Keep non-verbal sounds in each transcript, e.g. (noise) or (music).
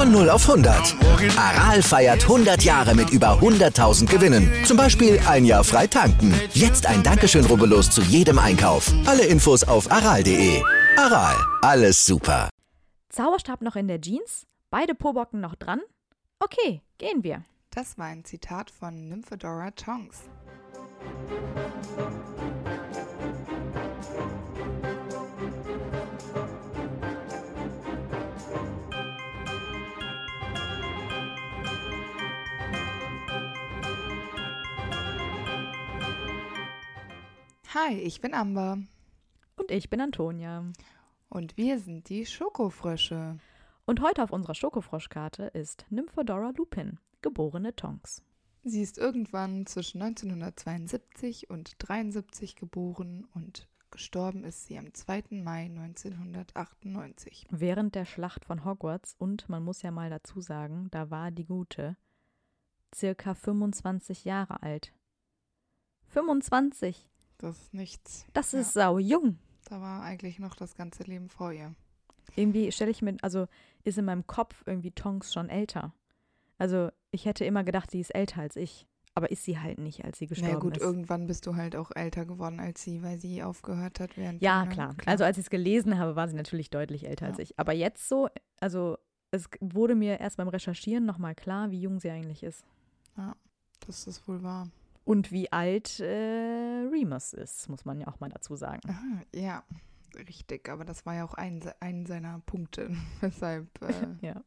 Von 0 auf 100. Aral feiert 100 Jahre mit über 100.000 Gewinnen. Zum Beispiel ein Jahr frei tanken. Jetzt ein Dankeschön, rubbellos zu jedem Einkauf. Alle Infos auf aral.de. Aral, alles super. Zauberstab noch in der Jeans? Beide Pobocken noch dran? Okay, gehen wir. Das war ein Zitat von Nymphedora Tonks. Hi, ich bin Amber Und ich bin Antonia. und wir sind die Schokofrösche. Und heute auf unserer Schokofroschkarte ist Nymphedora Lupin, geborene Tonks. Sie ist irgendwann zwischen 1972 und 73 geboren und gestorben ist sie am 2. Mai 1998. Während der Schlacht von Hogwarts und man muss ja mal dazu sagen, da war die Gute circa 25 Jahre alt. 25, Das ist nichts. das Ja. ist sau jung. Da war eigentlich noch das ganze Leben vor ihr. Irgendwie stelle ich mir, also ist in meinem Kopf irgendwie Tonks schon älter. Also ich hätte immer gedacht, sie ist älter als ich. Aber ist sie halt nicht, als sie gestorben Na gut, ist. irgendwann bist du halt auch älter geworden als sie, weil sie aufgehört hat während Ja, du- klar. Also als ich es gelesen habe, war sie natürlich deutlich älter als Ja. ich. Aber jetzt so, also es wurde mir erst beim Recherchieren nochmal klar, wie jung sie eigentlich ist. das ist wohl wahr. Und wie alt äh, Remus ist, muss man ja auch mal dazu sagen. Aha, ja, richtig. Aber das war ja auch ein, ein seiner Punkte, (laughs) weshalb äh, (laughs) Ja.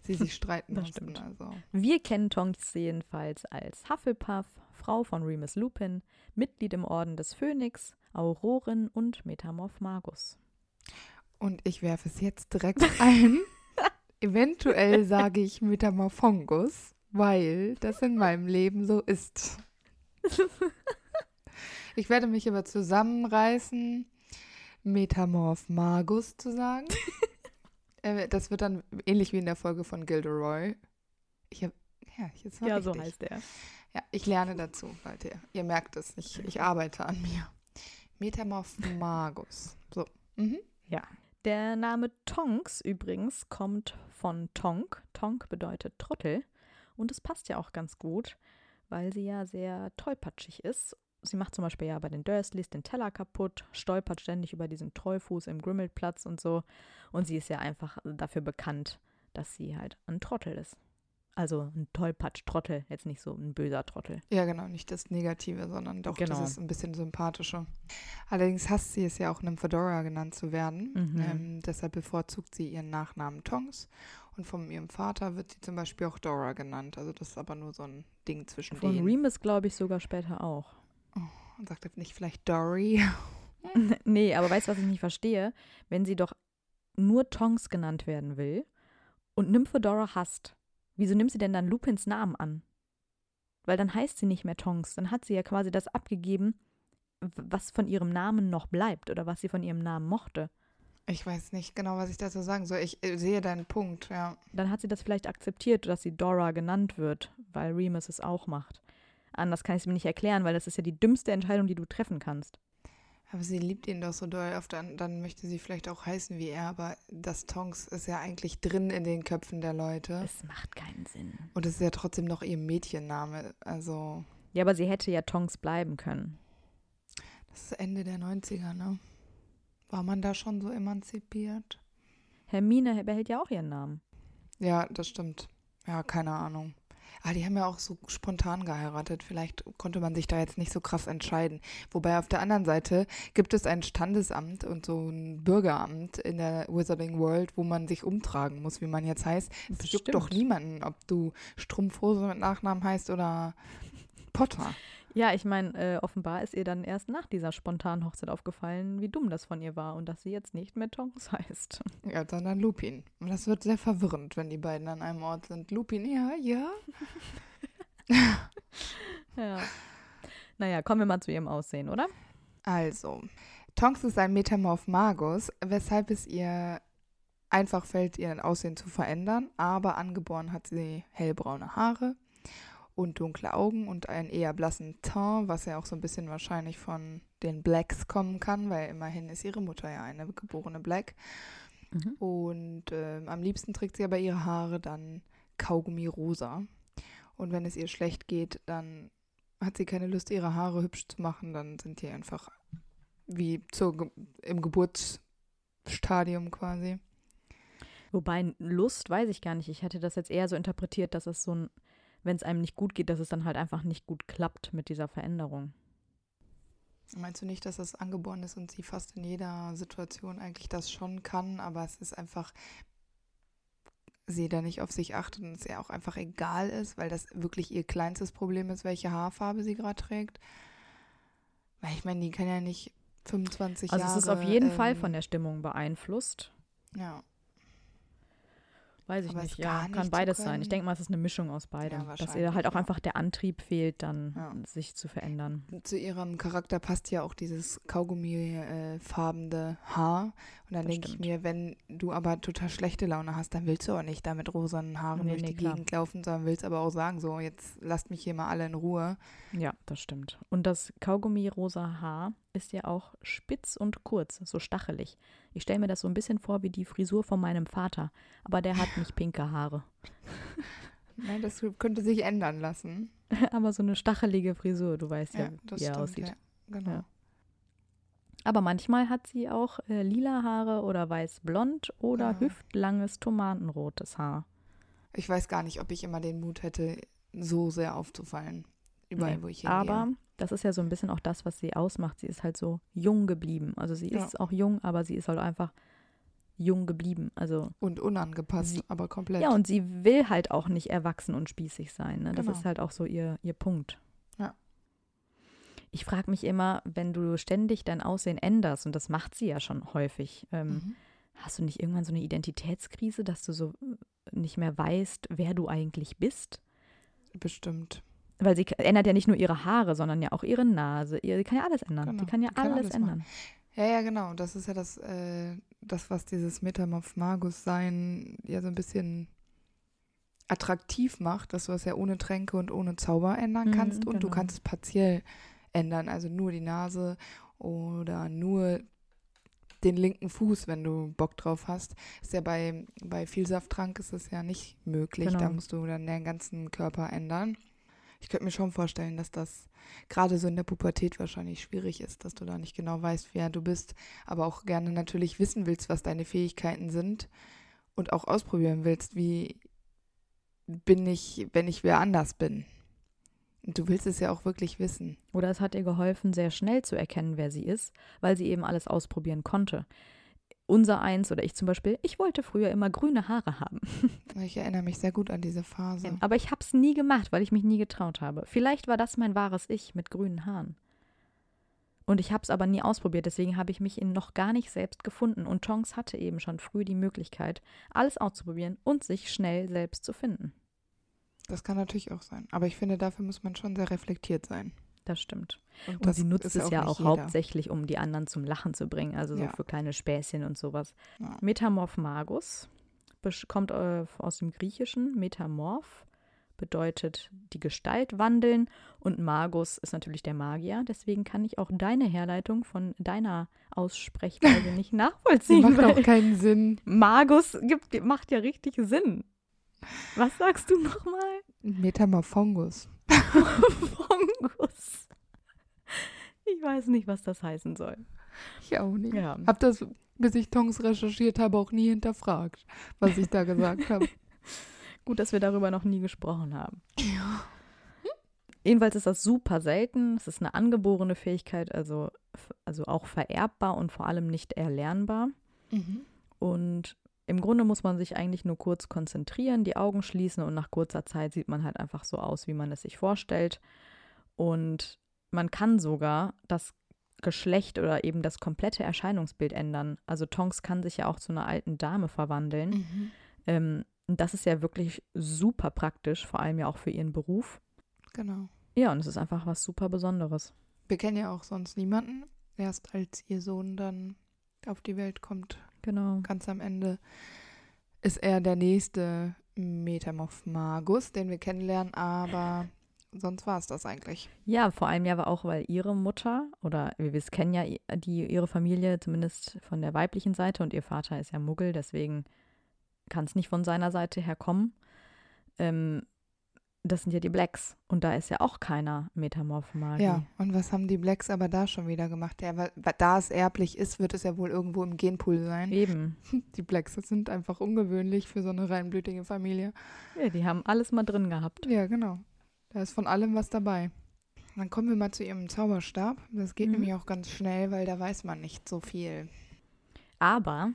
sie sich streiten Das mussten. stimmt. Also. Wir kennen Tonks jedenfalls als Hufflepuff, Frau von Remus Lupin, Mitglied im Orden des Phönix, Aurorin und Metamorph Magus. Und ich werfe es jetzt direkt ein. (laughs) Eventuell sage ich Metamorphongus, weil das in meinem Leben so ist. (laughs) Ich werde mich aber zusammenreißen, Metamorph Magus zu sagen. (laughs) Äh, das wird dann ähnlich wie in der Folge von Gilderoy. Ich hab, ja, jetzt war Ja, so heißt er. Ja, ich lerne dazu, Leute. Ihr merkt es, ich, ich arbeite an mir. Metamorph Magus. So. Mhm. Ja. Der Name Tonks übrigens kommt von Tonk. Tonk bedeutet Trottel. Und es passt ja auch ganz gut, weil sie ja sehr tollpatschig ist. Sie macht zum Beispiel ja bei den Dursleys den Teller kaputt, stolpert ständig über diesen Treufuß im Grimmelplatz und so. Und sie ist ja einfach dafür bekannt, dass sie halt ein Trottel ist. Also ein Tollpatsch-Trottel, jetzt nicht so ein böser Trottel. Ja, genau, nicht das Negative, sondern doch Genau. dieses ein bisschen sympathische. Allerdings hasst sie es ja auch, Nymphedora genannt zu werden. Mhm. Ähm, deshalb bevorzugt sie ihren Nachnamen Tonks. Und von ihrem Vater wird sie zum Beispiel auch Dora genannt. Also das ist aber nur so ein Ding zwischen Von denen. Remus glaube ich sogar später auch. Und sagt jetzt nicht vielleicht Dory. (laughs) nee, aber weißt du, was ich nicht verstehe? Wenn sie doch nur Tonks genannt werden will und Nymphedora hasst, wieso nimmt sie denn dann Lupins Namen an? Weil dann heißt sie nicht mehr Tonks. Dann hat sie ja quasi das abgegeben, was von ihrem Namen noch bleibt oder was sie von ihrem Namen mochte. Ich weiß nicht genau, was ich dazu sagen soll. Ich äh, sehe deinen Punkt, ja. Dann hat sie das vielleicht akzeptiert, dass sie Dora genannt wird, weil Remus es auch macht. Anders kann ich es mir nicht erklären, weil das ist ja die dümmste Entscheidung, die du treffen kannst. Aber sie liebt ihn doch so doll. Auf dann, dann möchte sie vielleicht auch heißen wie er. Aber das Tonks ist ja eigentlich drin in den Köpfen der Leute. Es macht keinen Sinn. Und es ist ja trotzdem noch ihr Mädchenname. Also, Ja, aber sie hätte ja Tonks bleiben können. das ist Ende der 90er, ne? War man da schon so emanzipiert? Hermine behält ja auch ihren Namen. Ja, das stimmt. Ja, keine Ahnung. Ah, die haben ja auch so spontan geheiratet. Vielleicht konnte man sich da jetzt nicht so krass entscheiden. Wobei auf der anderen Seite gibt es ein Standesamt und so ein Bürgeramt in der Wizarding World, wo man sich umtragen muss, wie man jetzt heißt. Es juckt doch niemanden, ob du Strumpfhose mit Nachnamen heißt oder Potter. Ja, ich meine, äh, offenbar ist ihr dann erst nach dieser spontanen Hochzeit aufgefallen, wie dumm das von ihr war und dass sie jetzt nicht mehr Tonks (laughs) heißt. Ja, sondern Lupin. Und das wird sehr verwirrend, wenn die beiden an einem Ort sind. Lupin, ja, ja. (laughs) ja. Naja, kommen wir mal zu ihrem Aussehen, oder? Also, Tonks ist ein Metamorph Magus, weshalb es ihr einfach fällt, ihr Aussehen zu verändern, aber angeboren hat sie hellbraune Haare und dunkle Augen und einen eher blassen Teint, was ja auch so ein bisschen wahrscheinlich von den Blacks kommen kann, weil immerhin ist ihre Mutter ja eine geborene Black. Mhm. Und äh, am liebsten trägt sie aber ihre Haare dann Kaugummi rosa. Und wenn es ihr schlecht geht, dann hat sie keine Lust, ihre Haare hübsch zu machen, dann sind die einfach wie zur, im Geburtsstadium quasi. Wobei Lust weiß ich gar nicht. Ich hätte das jetzt eher so interpretiert, dass es so ein, wenn es einem nicht gut geht, dass es dann halt einfach nicht gut klappt mit dieser Veränderung. Meinst du nicht, dass das angeboren ist und sie fast in jeder Situation eigentlich das schon kann, aber es ist einfach, sie da nicht auf sich achtet und es ihr auch einfach egal ist, weil das wirklich ihr kleinstes Problem ist, welche Haarfarbe sie gerade trägt? Weil ich meine, die kann ja nicht 25 also Jahre. Also es ist auf jeden ähm, Fall von der Stimmung beeinflusst. Ja. Weiß ich Aber nicht. Ja, kann nicht beides sein. Ich denke mal, es ist eine Mischung aus beidem. Ja, dass ihr halt auch ja. einfach der Antrieb fehlt, dann Ja. sich zu verändern. Zu ihrem Charakter passt ja auch dieses Kaugummi-farbene Haar. Und dann denke ich mir, wenn du aber total schlechte Laune hast, dann willst du auch nicht da mit rosanen Haaren Nee, durch nee, die klar. Gegend laufen, sondern willst aber auch sagen, so, jetzt lasst mich hier mal alle in Ruhe. Ja, das stimmt. Und das Kaugummi-rosa Haar ist ja auch spitz und kurz, so stachelig. Ich stelle mir das so ein bisschen vor wie die Frisur von meinem Vater. Aber der hat nicht pinke Haare. (laughs) Nein, das könnte sich ändern lassen. (laughs) Aber so eine stachelige Frisur, du weißt ja, Ja, das wie er stimmt. aussieht. Ja, genau. Ja. Aber manchmal hat sie auch äh, lila Haare oder weiß-blond oder Ja. hüftlanges tomatenrotes Haar. Ich weiß gar nicht, ob ich immer den Mut hätte, so sehr aufzufallen. Überall, Nee, wo ich hingehe. Aber das ist ja so ein bisschen auch das, was sie ausmacht. Sie ist halt so jung geblieben. Also sie Ja. ist auch jung, aber sie ist halt einfach jung geblieben. Also Und unangepasst, Sie- aber komplett. ja, und sie will halt auch nicht erwachsen und spießig sein. Ne? Das Genau. ist halt auch so ihr, ihr Punkt. Ich frage mich immer, wenn du ständig dein Aussehen änderst, und das macht sie ja schon häufig, ähm, Mhm. hast du nicht irgendwann so eine Identitätskrise, dass du so äh, nicht mehr weißt, wer du eigentlich bist? Bestimmt. Weil sie ändert ja nicht nur ihre Haare, sondern ja auch ihre Nase. Sie kann ja alles ändern. Genau, Sie kann ja die kann alles, alles machen. ändern. Ja, ja, genau. Das ist ja das, äh, das was dieses Metamorph Magus sein ja so ein bisschen attraktiv macht, dass du es ja ohne Tränke und ohne Zauber ändern Mhm, kannst und du genau. kannst es partiell ändern, also nur die Nase oder nur den linken Fuß, wenn du Bock drauf hast. Ist ja bei, bei Vielsafttrank ist es ja nicht möglich. Da Genau. musst du dann den ganzen Körper ändern. Ich könnte mir schon vorstellen, dass das gerade so in der Pubertät wahrscheinlich schwierig ist, dass du da nicht genau weißt, wer du bist, aber auch gerne natürlich wissen willst, was deine Fähigkeiten sind und auch ausprobieren willst, wie bin ich, wenn ich wer anders bin. Du willst es ja auch wirklich wissen. Oder es hat ihr geholfen, sehr schnell zu erkennen, wer sie ist, weil sie eben alles ausprobieren konnte. Unser eins oder ich zum Beispiel, ich wollte früher immer grüne Haare haben. (laughs) Ich erinnere mich sehr gut an diese Phase. Aber ich habe es nie gemacht, weil ich mich nie getraut habe. Vielleicht war das mein wahres Ich mit grünen Haaren. Und ich habe es aber nie ausprobiert, deswegen habe ich mich in noch gar nicht selbst gefunden. Und Tonks hatte eben schon früh die Möglichkeit, alles auszuprobieren und sich schnell selbst zu finden. Das kann natürlich auch sein. Aber ich finde, dafür muss man schon sehr reflektiert sein. Das stimmt. Und, Und das sie nutzt es ja auch jeder. hauptsächlich, um die anderen zum Lachen zu bringen, also so Ja. für kleine Späßchen und sowas. Ja. Metamorph Magus kommt äh, aus dem Griechischen. Metamorph bedeutet die Gestalt wandeln und Magus ist natürlich der Magier. Deswegen kann ich auch deine Herleitung von deiner Aussprechweise (laughs) nicht nachvollziehen. macht auch keinen Sinn. Magus gibt, macht ja richtig Sinn. Was sagst du nochmal? Metamorphongus. Fungus. Ich weiß nicht, was das heißen soll. Ich auch nicht. Ja. Hab das, bis ich Tongs recherchiert habe, auch nie hinterfragt, was ich da gesagt habe. (laughs) Gut, dass wir darüber noch nie gesprochen haben. Jedenfalls ist das super selten. Es ist eine angeborene Fähigkeit, also, also auch vererbbar und vor allem nicht erlernbar. Mhm. Und im Grunde muss man sich eigentlich nur kurz konzentrieren, die Augen schließen und nach kurzer Zeit sieht man halt einfach so aus, wie man es sich vorstellt. Und man kann sogar das Geschlecht oder eben das komplette Erscheinungsbild ändern. Also Tonks kann sich ja auch zu einer alten Dame verwandeln. Mhm. Ähm, das ist ja wirklich super praktisch, vor allem ja auch für ihren Beruf. Genau. Ja, und es ist einfach was super Besonderes. Wir kennen ja auch sonst niemanden. Erst als ihr Sohn dann auf die Welt kommt, Genau. ganz am Ende, ist er der nächste Metamorph Magus, den wir kennenlernen, aber sonst war es das eigentlich. Ja, vor allem ja aber auch, weil ihre Mutter, oder wir kennen ja die, ihre Familie zumindest von der weiblichen Seite und ihr Vater ist ja Muggel, deswegen kann es nicht von seiner Seite her kommen. Ähm, das sind ja die Blacks und da ist ja auch keiner Metamorph-Magie. Ja, und was haben die Blacks aber da schon wieder gemacht? Ja, weil, da es erblich ist, wird es ja wohl irgendwo im Genpool sein. Eben. (laughs) Die Blacks sind einfach ungewöhnlich für so eine reinblütige Familie. Ja, die haben alles mal drin gehabt. Ja, genau. Da ist von allem was dabei. Dann kommen wir mal zu ihrem Zauberstab. Das geht Mhm. nämlich auch ganz schnell, weil da weiß man nicht so viel. Aber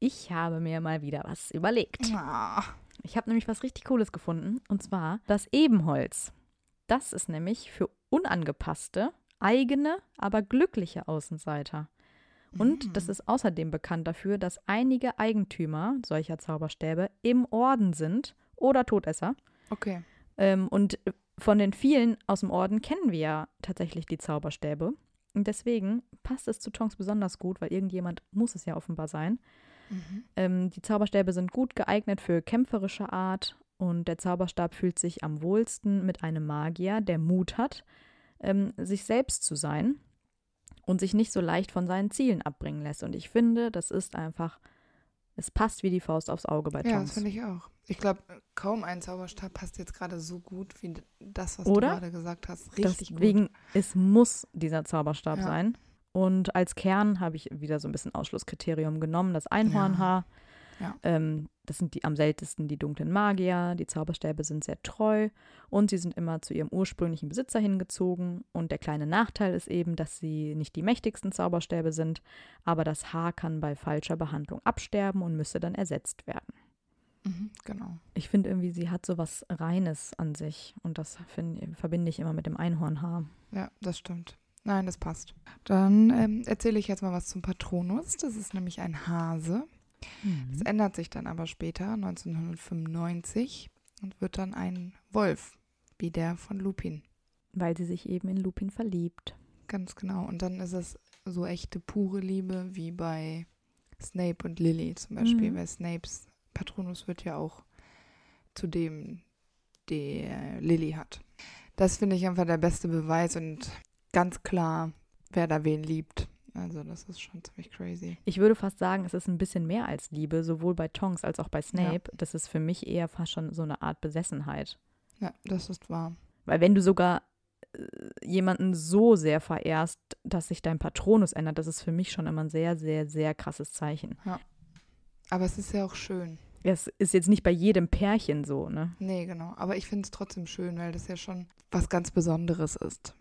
ich habe mir mal wieder was überlegt. Ah, Ich habe nämlich was richtig Cooles gefunden und zwar das Ebenholz. Das ist nämlich für unangepasste, eigene, aber glückliche Außenseiter. Und das ist außerdem bekannt dafür, dass einige Eigentümer solcher Zauberstäbe im Orden sind oder Todesser. okay. Ähm, und von den vielen aus dem Orden kennen wir ja tatsächlich die Zauberstäbe. Und deswegen passt es zu Tonks besonders gut, weil irgendjemand muss es ja offenbar sein. Mhm. Ähm, die Zauberstäbe sind gut geeignet für kämpferische Art und der Zauberstab fühlt sich am wohlsten mit einem Magier, der Mut hat, ähm, sich selbst zu sein und sich nicht so leicht von seinen Zielen abbringen lässt. Und ich finde, das ist einfach, es passt wie die Faust aufs Auge bei Ja, das finde ich auch. Ich glaube, kaum ein Zauberstab passt jetzt gerade so gut wie das, was Oder? du gerade gesagt hast. Richtig Deswegen, gut. es muss dieser Zauberstab Ja. sein. Und als Kern habe ich wieder so ein bisschen Ausschlusskriterium genommen, das Einhornhaar. Ja. Ähm, das sind die am seltensten die dunklen Magier. Die Zauberstäbe sind sehr treu und sie sind immer zu ihrem ursprünglichen Besitzer hingezogen. Und der kleine Nachteil ist eben, dass sie nicht die mächtigsten Zauberstäbe sind, aber das Haar kann bei falscher Behandlung absterben und müsste dann ersetzt werden. Mhm, genau. Ich finde irgendwie, sie hat so was Reines an sich und das find, verbinde ich immer mit dem Einhornhaar. Ja, das stimmt. Nein, das passt. Dann ähm, erzähle ich jetzt mal was zum Patronus. Das ist nämlich ein Hase. Das ändert sich dann aber später, 1995, und wird dann ein Wolf, wie der von Lupin. Weil sie sich eben in Lupin verliebt. Ganz genau. Und dann ist es so echte pure Liebe wie bei Snape und Lily zum Beispiel, Mhm. weil Snapes Patronus wird ja auch zu dem, der Lily hat. Das finde ich einfach der beste Beweis und ganz klar, wer da wen liebt. Also das ist schon ziemlich crazy. Ich würde fast sagen, es ist ein bisschen mehr als Liebe, sowohl bei Tonks als auch bei Snape. Das ist für mich eher fast schon so eine Art Besessenheit. Ja, das ist wahr. Weil wenn du sogar äh, jemanden so sehr verehrst, dass sich dein Patronus ändert, das ist für mich schon immer ein sehr, sehr, sehr krasses Zeichen. Aber es ist ja auch schön. Es ist jetzt nicht bei jedem Pärchen so, ne? Nee, genau. Aber ich finde es trotzdem schön, weil das ja schon was ganz Besonderes ist.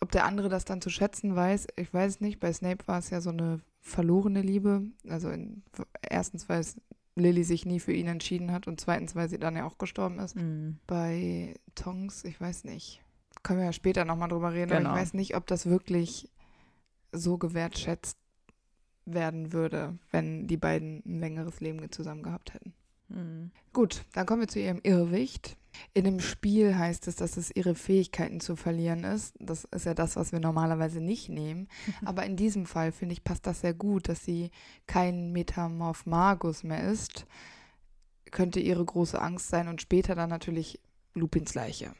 Ob der andere das dann zu schätzen weiß, ich weiß es nicht. Bei Snape war es ja so eine verlorene Liebe. Also in, erstens, weil es Lily sich nie für ihn entschieden hat und zweitens, weil sie dann ja auch gestorben ist. Mhm. Bei Tongs, ich weiß nicht. Können wir ja später nochmal drüber reden, Genau. aber ich weiß nicht, ob das wirklich so gewertschätzt werden würde, wenn die beiden ein längeres Leben zusammen gehabt hätten. Mhm. Gut, dann kommen wir zu ihrem Irrwicht. In dem Spiel heißt es, dass es ihre Fähigkeiten zu verlieren ist. Das ist ja das, was wir normalerweise nicht nehmen. (laughs) Aber in diesem Fall, finde ich, passt das sehr gut, dass sie kein Metamorph Magus mehr ist. Könnte ihre große Angst sein und später dann natürlich Lupins Leiche.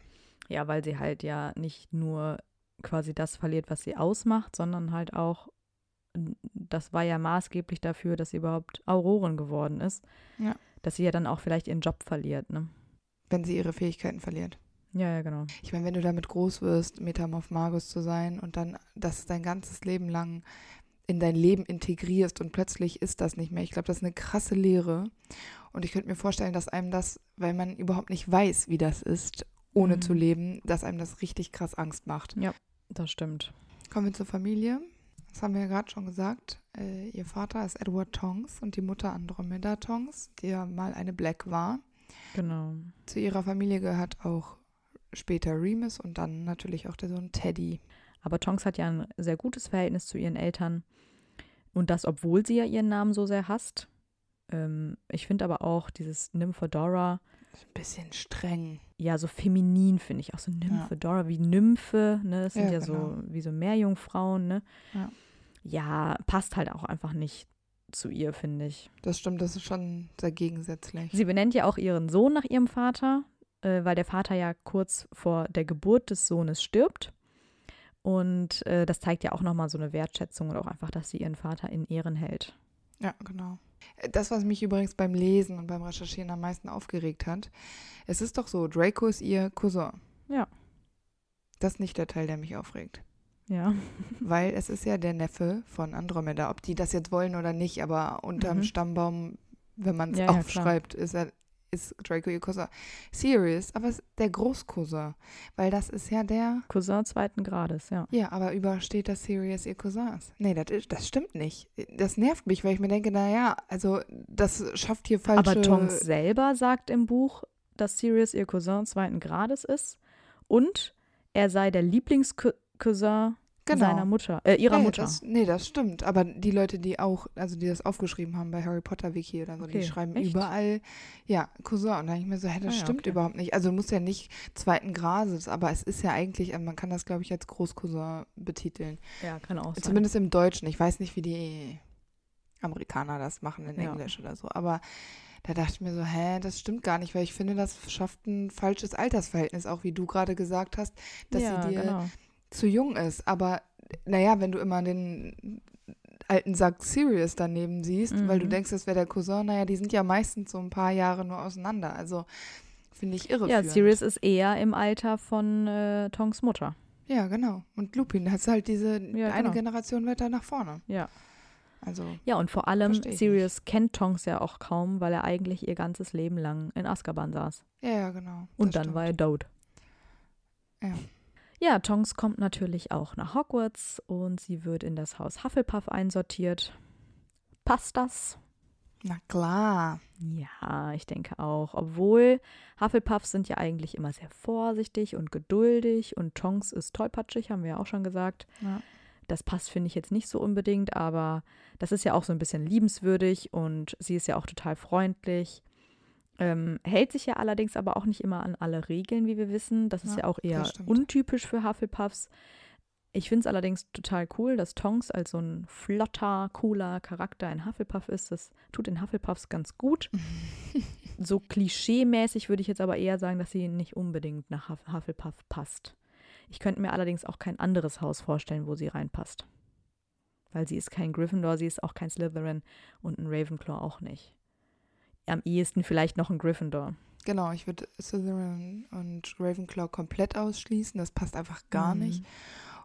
Ja, weil sie halt ja nicht nur quasi das verliert, was sie ausmacht, sondern halt auch, das war ja maßgeblich dafür, dass sie überhaupt Auroren geworden ist. Ja. Dass sie ja dann auch vielleicht ihren Job verliert, ne? Wenn sie ihre Fähigkeiten verliert. Ja, ja, genau. Ich meine, wenn du damit groß wirst, Metamorph Magus zu sein und dann das dein ganzes Leben lang in dein Leben integrierst und plötzlich ist das nicht mehr. Ich glaube, das ist eine krasse Lehre. Und ich könnte mir vorstellen, dass einem das, weil man überhaupt nicht weiß, wie das ist, ohne Mhm. zu leben, dass einem das richtig krass Angst macht. Das stimmt. Kommen wir zur Familie. Das haben wir ja gerade schon gesagt. Äh, ihr Vater ist Edward Tongs und die Mutter Andromeda Tongs, die ja mal eine Black war. Genau. Zu ihrer Familie gehört auch später Remus und dann natürlich auch der Sohn Teddy. Aber Tonks hat ja ein sehr gutes Verhältnis zu ihren Eltern. Und das, obwohl sie ja ihren Namen so sehr hasst. Ähm, ich finde aber auch dieses Nymphedora. Ein bisschen streng. Ja, so feminin finde ich auch so Nymphedora, ja. wie Nymphe, ne? Das sind ja, ja genau. so wie so Meerjungfrauen, ne? Ja. Ja, passt halt auch einfach nicht zu ihr, finde ich. Das stimmt, das ist schon sehr gegensätzlich. Sie benennt ja auch ihren Sohn nach ihrem Vater, äh, weil der Vater ja kurz vor der Geburt des Sohnes stirbt. Und äh, das zeigt ja auch nochmal so eine Wertschätzung und auch einfach, dass sie ihren Vater in Ehren hält. Ja, genau. Das, was mich übrigens beim Lesen und beim Recherchieren am meisten aufgeregt hat, es ist doch so, Draco ist ihr Cousin. Ja. Das ist nicht der Teil, der mich aufregt. Ja. (laughs) Weil es ist ja der Neffe von Andromeda. Ob die das jetzt wollen oder nicht, aber unterm mhm. Stammbaum, wenn man es ja, aufschreibt, ja, ist er ist Draco ihr Cousin. Sirius, aber der Großcousin, weil das ist ja der Cousin zweiten Grades, ja. Ja, aber übersteht, dass Sirius ihr Cousin ist. Nee, das, ist, das stimmt nicht. Das nervt mich, weil ich mir denke, naja, also das schafft hier falsche... Aber Tonks selber sagt im Buch, dass Sirius ihr Cousin zweiten Grades ist und er sei der Lieblingscousin genau. seiner Mutter, äh, ihrer nee, Mutter. Das, nee, das stimmt. Aber die Leute, die auch, also die das aufgeschrieben haben bei Harry Potter Wiki oder so, okay. die schreiben Echt? überall, ja, Cousin. Und dann denke ich mir so, hä, das ah, ja, stimmt okay. überhaupt nicht. Also du musst ja nicht zweiten Grades, aber es ist ja eigentlich, also man kann das, glaube ich, als Großcousin betiteln. Ja, kann auch sein. Zumindest im Deutschen. Ich weiß nicht, wie die Amerikaner das machen in ja. Englisch oder so. Aber da dachte ich mir so, hä, das stimmt gar nicht, weil ich finde, das schafft ein falsches Altersverhältnis, auch wie du gerade gesagt hast, dass ja, sie dir genau zu jung ist. Aber naja, wenn du immer den alten Sack Sirius daneben siehst, mhm. weil du mhm. denkst, das wäre der Cousin, naja, die sind ja meistens so ein paar Jahre nur auseinander. Also finde ich irre. Ja, Sirius ist eher im Alter von äh, Tonks Mutter. Ja, genau. Und Lupin hat halt diese ja, eine genau. Generation weiter nach vorne. Ja. Also, ja, und vor allem, Sirius nicht. kennt Tonks ja auch kaum, weil er eigentlich ihr ganzes Leben lang in Azkaban saß. Ja, ja, genau. Und dann stimmt. war er tot. Ja. Tonks kommt natürlich auch nach Hogwarts und sie wird in das Haus Hufflepuff einsortiert. Passt das? Na klar. Ja, ich denke auch. Obwohl Hufflepuffs sind ja eigentlich immer sehr vorsichtig und geduldig und Tonks ist tollpatschig, haben wir ja auch schon gesagt. Ja. Das passt, finde ich jetzt nicht so unbedingt, aber das ist ja auch so ein bisschen liebenswürdig und sie ist ja auch total freundlich. Ähm, hält sich ja allerdings aber auch nicht immer an alle Regeln, wie wir wissen. Das ist ja, auch eher untypisch für Hufflepuffs. Ich finde es allerdings total cool, dass Tonks als so ein flotter, cooler Charakter ein Hufflepuff ist. Das tut den Hufflepuffs ganz gut. (laughs) so klischee-mäßig würde ich jetzt aber eher sagen, dass sie nicht unbedingt nach Hufflepuff passt. Ich könnte mir allerdings auch kein anderes Haus vorstellen, wo sie reinpasst. Weil sie ist kein Gryffindor, sie ist auch kein Slytherin und ein Ravenclaw auch nicht am ehesten vielleicht noch ein Gryffindor. Genau, ich würde Slytherin und Ravenclaw komplett ausschließen. Das passt einfach gar mhm. nicht.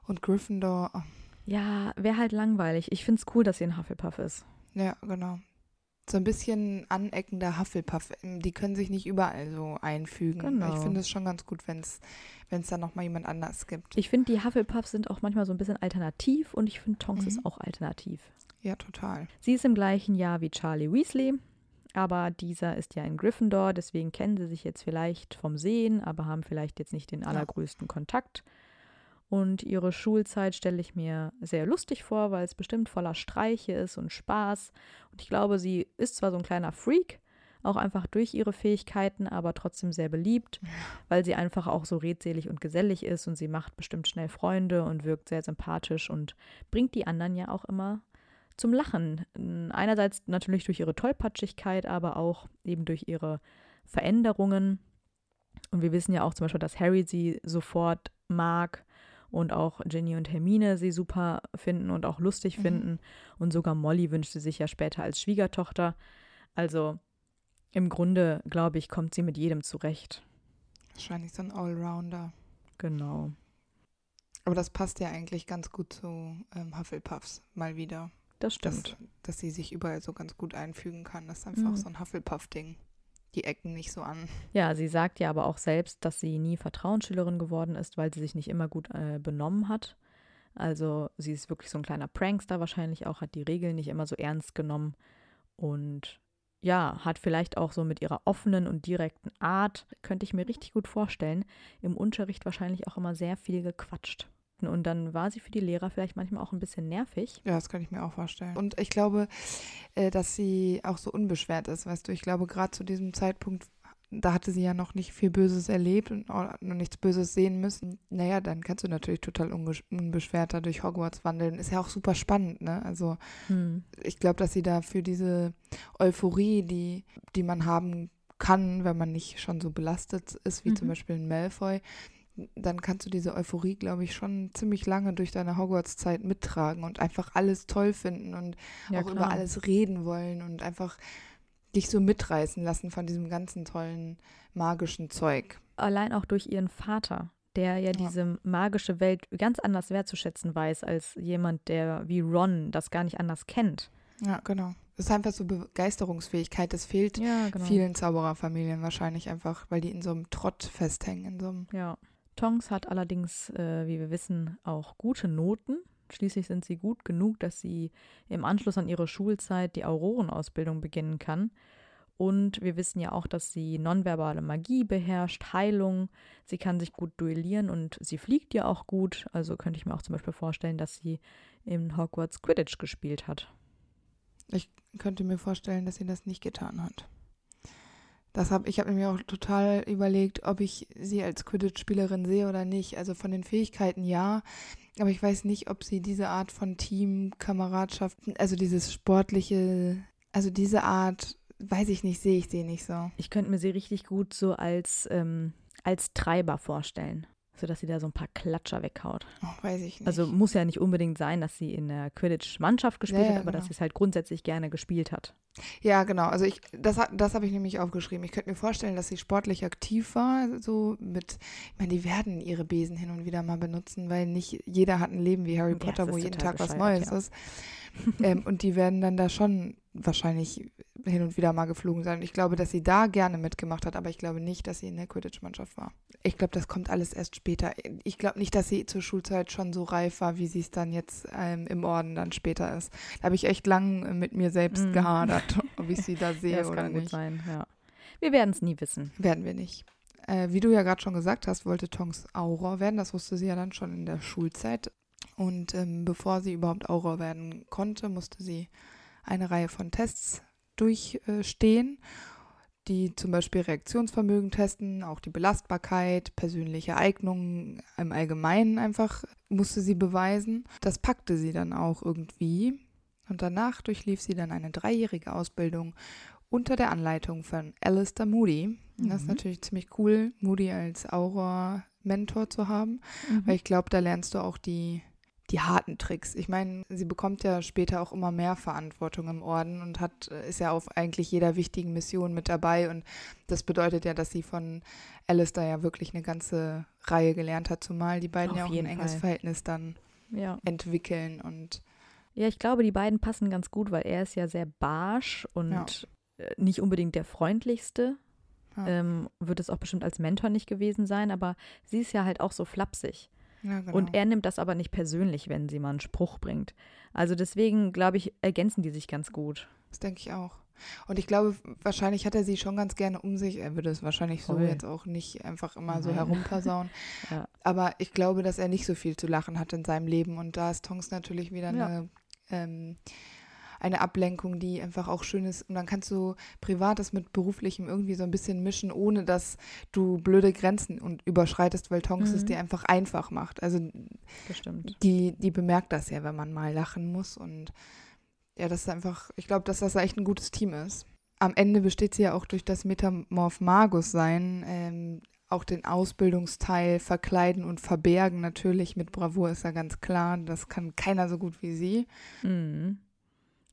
Und Gryffindor. Oh. Ja, wäre halt langweilig. Ich finde es cool, dass sie ein Hufflepuff ist. Ja, genau. So ein bisschen aneckender Hufflepuff. Die können sich nicht überall so einfügen. Genau. Ich finde es schon ganz gut, wenn es wenn es da nochmal jemand anders gibt. Ich finde, die Hufflepuffs sind auch manchmal so ein bisschen alternativ und ich finde, Tonks mhm. ist auch alternativ. Ja, total. Sie ist im gleichen Jahr wie Charlie Weasley. Aber dieser ist ja in Gryffindor, deswegen kennen sie sich jetzt vielleicht vom Sehen, aber haben vielleicht jetzt nicht den allergrößten. Kontakt. Und ihre Schulzeit stelle ich mir sehr lustig vor, weil es bestimmt voller Streiche ist und Spaß. Und ich glaube, sie ist zwar so ein kleiner Freak, auch einfach durch ihre Fähigkeiten, aber trotzdem sehr beliebt, weil sie einfach auch so redselig und gesellig ist und sie macht bestimmt schnell Freunde und wirkt sehr sympathisch und bringt die anderen ja auch immer zum Lachen. Einerseits natürlich durch ihre Tollpatschigkeit, aber auch eben durch ihre Veränderungen. Und wir wissen ja auch zum Beispiel, dass Harry sie sofort mag und auch Ginny und Hermine sie super finden und auch lustig mhm. finden. Und sogar Molly wünscht sie sich ja später als Schwiegertochter. Also im Grunde, glaube ich, kommt sie mit jedem zurecht. Wahrscheinlich so ein Allrounder. Genau. Aber das passt ja eigentlich ganz gut zu ähm, Hufflepuffs mal wieder. Das stimmt. Dass, dass, sie sich überall so ganz gut einfügen kann. Das ist einfach mhm. so ein Hufflepuff-Ding. Die Ecken nicht so an. Ja, sie sagt ja aber auch selbst, dass sie nie Vertrauensschülerin geworden ist, weil sie sich nicht immer gut äh, benommen hat. Also sie ist wirklich so ein kleiner Prankster wahrscheinlich auch, hat die Regeln nicht immer so ernst genommen und ja, hat vielleicht auch so mit ihrer offenen und direkten Art, könnte ich mir richtig gut vorstellen, im Unterricht wahrscheinlich auch immer sehr viel gequatscht Unterrichtseinheiten und dann war sie für die Lehrer vielleicht manchmal auch ein bisschen nervig. Ja, das kann ich mir auch vorstellen. Und ich glaube, äh, dass sie auch so unbeschwert ist, weißt du. Ich glaube, gerade zu diesem Zeitpunkt da hatte sie ja noch nicht viel Böses erlebt und noch nichts Böses sehen müssen. Naja, dann kannst du natürlich total unbeschwerter durch Hogwarts wandeln. Ist ja auch super spannend, ne? Also hm. ich glaube, dass sie da für diese Euphorie, die, die man haben kann, wenn man nicht schon so belastet ist, wie mhm. zum Beispiel ein Malfoy, dann kannst du diese Euphorie, glaube ich, schon ziemlich lange durch deine Hogwarts-Zeit mittragen und einfach alles toll finden und ja, auch klar. über alles reden wollen und einfach dich so mitreißen lassen von diesem ganzen tollen magischen Zeug. Allein auch durch ihren Vater, der ja, ja. diese magische Welt ganz anders wertzuschätzen weiß als jemand, der wie Ron das gar nicht anders kennt. Ja, genau. Das ist einfach so Begeisterungsfähigkeit. Das fehlt ja, genau. vielen Zaubererfamilien wahrscheinlich einfach, weil die in so einem Trott festhängen. In so einem ja. Tonks hat allerdings, äh, wie wir wissen, auch gute Noten. Schließlich sind sie gut genug, dass sie im Anschluss an ihre Schulzeit die Aurorenausbildung beginnen kann. Und wir wissen ja auch, dass sie nonverbale Magie beherrscht, Heilung. Sie kann sich gut duellieren und sie fliegt ja auch gut. Also könnte ich mir auch zum Beispiel vorstellen, dass sie in Hogwarts Quidditch gespielt hat. Ich könnte mir vorstellen, dass sie das nicht getan hat. Das hab, ich habe mir auch total überlegt, ob ich sie als Quidditch-Spielerin sehe oder nicht. Also von den Fähigkeiten ja, aber ich weiß nicht, ob sie diese Art von Team, Kameradschaft, also dieses sportliche, also diese Art, weiß ich nicht, sehe ich sie nicht so. Ich könnte mir sie richtig gut so als, ähm, als Treiber vorstellen sodass sie da so ein paar Klatscher weghaut. Oh, weiß ich nicht. Also muss ja nicht unbedingt sein, dass sie in der Quidditch-Mannschaft gespielt ja, hat, aber genau. dass sie es halt grundsätzlich gerne gespielt hat. Ja, genau. Also ich, das, das habe ich nämlich aufgeschrieben. Ich könnte mir vorstellen, dass sie sportlich aktiv war, so mit, ich meine, die werden ihre Besen hin und wieder mal benutzen, weil nicht jeder hat ein Leben wie Harry Potter, ja, wo jeden Tag was Neues ja. ist. (laughs) ähm, und die werden dann da schon wahrscheinlich hin und wieder mal geflogen sein. ich glaube, dass sie da gerne mitgemacht hat, aber ich glaube nicht, dass sie in der Quidditch-Mannschaft war. Ich glaube, das kommt alles erst später. Ich glaube nicht, dass sie zur Schulzeit schon so reif war, wie sie es dann jetzt ähm, im Orden dann später ist. Da habe ich echt lang mit mir selbst mm. gehadert, (laughs) ob ich sie da sehe ja, das oder kann nicht. Gut sein, ja. Wir werden es nie wissen. Werden wir nicht. Äh, wie du ja gerade schon gesagt hast, wollte Tongs Auror werden. Das wusste sie ja dann schon in der Schulzeit. Und ähm, bevor sie überhaupt Auror werden konnte, musste sie eine Reihe von Tests durchstehen, die zum Beispiel Reaktionsvermögen testen, auch die Belastbarkeit, persönliche Eignungen im Allgemeinen einfach musste sie beweisen. Das packte sie dann auch irgendwie. Und danach durchlief sie dann eine dreijährige Ausbildung unter der Anleitung von Alistair Moody. Mhm. Das ist mhm. natürlich ziemlich cool, Moody als Aura-Mentor zu haben, mhm. weil ich glaube, da lernst du auch die die harten Tricks. Ich meine, sie bekommt ja später auch immer mehr Verantwortung im Orden und hat, äh, ist ja auf eigentlich jeder wichtigen Mission mit dabei. Und das bedeutet ja, dass sie von Alistair ja wirklich eine ganze Reihe gelernt hat, zumal die beiden auf ja auch ein enges Fall. Verhältnis dann ja. entwickeln. Und ja, ich glaube, die beiden passen ganz gut, weil er ist ja sehr barsch und ja. Äh, nicht unbedingt der freundlichste. Ja. Ähm, wird es auch bestimmt als Mentor nicht gewesen sein, aber sie ist ja halt auch so flapsig. Ja, genau. Und er nimmt das aber nicht persönlich, wenn sie mal einen Spruch bringt. Also deswegen, glaube ich, ergänzen die sich ganz gut. Das denke ich auch. Und ich glaube, wahrscheinlich hat er sie schon ganz gerne um sich. Er würde es wahrscheinlich so jetzt auch nicht einfach immer Nein. so herumpassaunen. (laughs) ja. Aber ich glaube, dass er nicht so viel zu lachen hat in seinem Leben. Und da ist Tongs natürlich wieder ja. eine ähm, eine Ablenkung, die einfach auch schön ist. Und dann kannst du Privates mit Beruflichem irgendwie so ein bisschen mischen, ohne dass du blöde Grenzen und überschreitest, weil Tonks mhm. es dir einfach einfach macht. Also die, die bemerkt das ja, wenn man mal lachen muss. Und ja, das ist einfach, ich glaube, dass das echt ein gutes Team ist. Am Ende besteht sie ja auch durch das Metamorph Magus sein, ähm, auch den Ausbildungsteil verkleiden und verbergen natürlich mit Bravour ist ja ganz klar. Das kann keiner so gut wie sie. Mhm.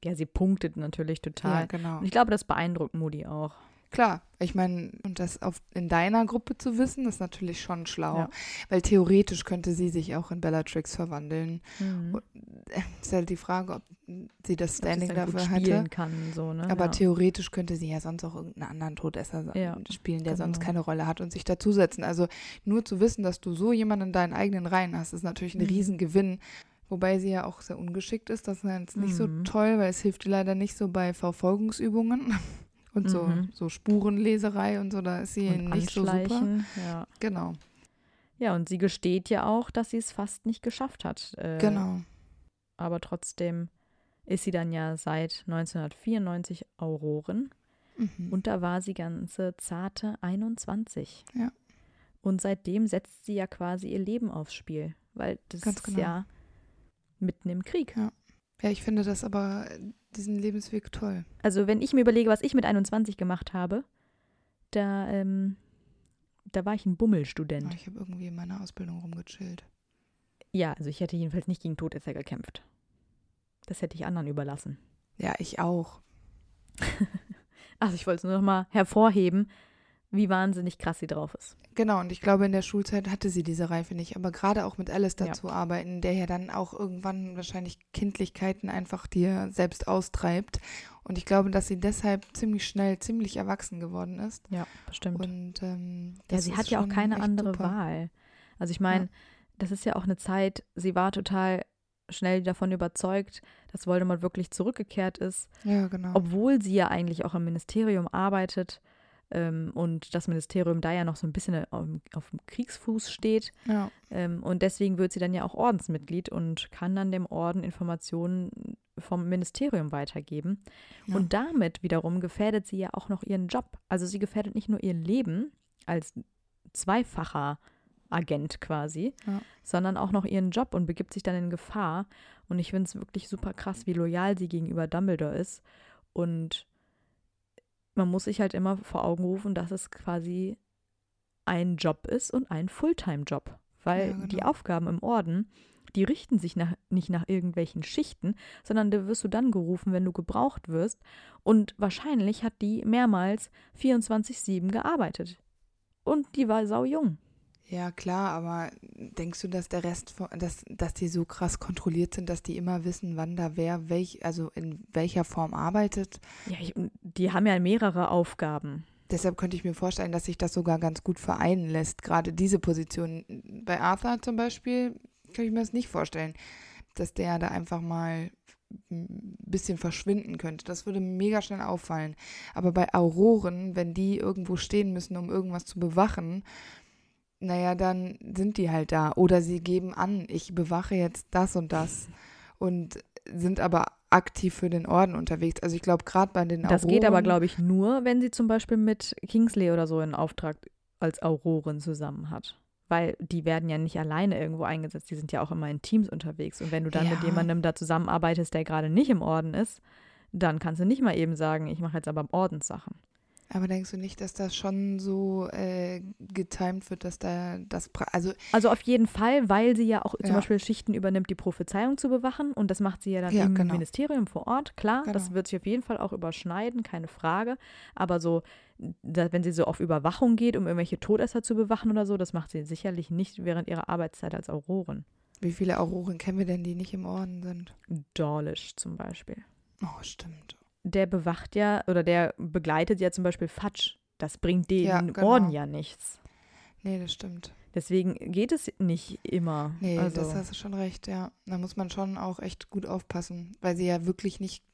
Ja, sie punktet natürlich total. Ja, genau. Und ich glaube, das beeindruckt Moody auch. Klar, ich meine, und das auf, in deiner Gruppe zu wissen, ist natürlich schon schlau. Ja. Weil theoretisch könnte sie sich auch in Bellatrix verwandeln. Mhm. Äh, ist halt die Frage, ob sie das Standing dafür hätte. Kann, so, ne? Aber ja. theoretisch könnte sie ja sonst auch irgendeinen anderen Todesser ja, spielen, der genau. sonst keine Rolle hat und sich dazusetzen. Also nur zu wissen, dass du so jemanden in deinen eigenen Reihen hast, ist natürlich ein mhm. Riesengewinn. Wobei sie ja auch sehr ungeschickt ist. Das ist jetzt nicht mhm. so toll, weil es hilft ihr leider nicht so bei Verfolgungsübungen (laughs) und mhm. so, so Spurenleserei und so. Da ist sie und nicht so super. Ja. Genau. Ja, und sie gesteht ja auch, dass sie es fast nicht geschafft hat. Äh, Genau. Aber trotzdem ist sie dann ja seit 1994 Aurorin. Mhm. Und da war sie ganze zarte 21. Ja. Und seitdem setzt sie ja quasi ihr Leben aufs Spiel, weil das Ganz ist genau. ja mitten im Krieg. Ja. ja, ich finde das aber, diesen Lebensweg toll. Also wenn ich mir überlege, was ich mit 21 gemacht habe, da, ähm, da war ich ein Bummelstudent. Ich habe irgendwie in meiner Ausbildung rumgechillt. Ja, also ich hätte jedenfalls nicht gegen Todesser gekämpft. Das hätte ich anderen überlassen. Ja, ich auch. (laughs) Also ich wollte es nur noch mal hervorheben, wie wahnsinnig krass sie drauf ist. Genau, und ich glaube, in der Schulzeit hatte sie diese Reife nicht. Aber gerade auch mit Alice Ja. dazu arbeiten, der ja dann auch irgendwann wahrscheinlich Kindlichkeiten einfach dir selbst austreibt. Und ich glaube, dass sie deshalb ziemlich schnell ziemlich erwachsen geworden ist. Ja, bestimmt. Und ähm, Ja, sie hat ja auch keine andere super. Wahl. Also ich meine, Ja. das ist ja auch eine Zeit, sie war total schnell davon überzeugt, dass Voldemort wirklich zurückgekehrt ist, Ja, genau. obwohl sie ja eigentlich auch im Ministerium arbeitet und das Ministerium da ja noch so ein bisschen auf, auf dem Kriegsfuß steht. ja. Ähm, und deswegen wird sie dann ja auch Ordensmitglied und kann dann dem Orden Informationen vom Ministerium weitergeben. Ja. Und damit wiederum gefährdet sie ja auch noch ihren Job. Also sie gefährdet nicht nur ihr Leben als zweifacher Agent quasi, Ja. sondern auch noch ihren Job und begibt sich dann in Gefahr. Und ich finde es wirklich super krass, wie loyal sie gegenüber Dumbledore ist. Und man muss sich halt immer vor Augen rufen, dass es quasi ein Job ist und ein Fulltime-Job. Weil Ja, genau. die Aufgaben im Orden, die richten sich nach, nicht nach irgendwelchen Schichten, sondern da wirst du dann gerufen, wenn du gebraucht wirst. Und wahrscheinlich hat die mehrmals 24-7 gearbeitet. Und die war sau jung. Ja, klar, aber denkst du, dass der Rest, von, dass, dass die so krass kontrolliert sind, dass die immer wissen, wann da wer, welch, also in welcher Form arbeitet? Ja, ich, die haben ja mehrere Aufgaben. Deshalb könnte ich mir vorstellen, dass sich das sogar ganz gut vereinen lässt. Gerade diese Position. Bei Arthur zum Beispiel kann ich mir das nicht vorstellen, dass der da einfach mal ein bisschen verschwinden könnte. Das würde mega schnell auffallen. Aber bei Auroren, wenn die irgendwo stehen müssen, um irgendwas zu bewachen, naja, dann sind die halt da. Oder sie geben an, ich bewache jetzt das und das und sind aber aktiv für den Orden unterwegs. Also ich glaube, gerade bei den Das geht aber, Auroren- glaube ich, nur, wenn sie zum Beispiel mit Kingsley oder so einen Auftrag als Aurorin zusammen hat. Weil die werden ja nicht alleine irgendwo eingesetzt, die sind ja auch immer in Teams unterwegs. Und wenn du dann mit Ja. jemandem da zusammenarbeitest, der gerade nicht im Orden ist, dann kannst du nicht mal eben sagen, ich mache jetzt aber Ordenssachen. Aber denkst du nicht, dass das schon so äh, getimed wird, dass da das, also Also auf jeden Fall, weil sie ja auch zum Ja. Beispiel Schichten übernimmt, die Prophezeiung zu bewachen. Und das macht sie ja dann Ja, im genau. Ministerium vor Ort. Klar, das Genau. wird sich auf jeden Fall auch überschneiden, keine Frage. Aber so, da, wenn sie so auf Überwachung geht, um irgendwelche Todesser zu bewachen oder so, das macht sie sicherlich nicht während ihrer Arbeitszeit als Aurorin. wie viele Auroren kennen wir denn, die nicht im Orden sind? Dawlish zum Beispiel. Oh, stimmt. Der bewacht ja, oder der begleitet ja zum Beispiel Fatsch. Das bringt den Ja, genau. Orden ja nichts. Nee, das stimmt. Deswegen geht es nicht immer. Nee, also, das hast du schon recht, ja. Da muss man schon auch echt gut aufpassen, weil sie ja wirklich nicht,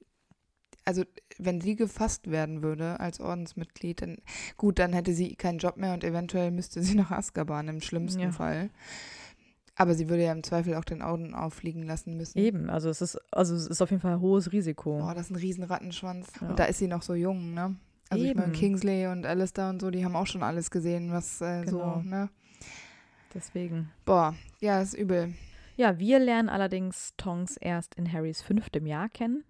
also wenn sie gefasst werden würde als Ordensmitglied, dann gut, dann hätte sie keinen Job mehr und eventuell müsste sie (laughs) nach Azkaban im schlimmsten Ja. Fall. Aber sie würde ja im Zweifel auch den Orden auffliegen lassen müssen. Eben, also es ist, also es ist auf jeden Fall ein hohes Risiko. Boah, das ist ein riesen Rattenschwanz. Ja. Und da ist sie noch so jung, ne? Also ich meine, Eben. Kingsley und Alistair und so, die haben auch schon alles gesehen, was äh, Genau. so, ne? Deswegen. Boah, ja, ist übel. Ja, wir lernen allerdings Tonks erst in Harrys fünftem Jahr kennen.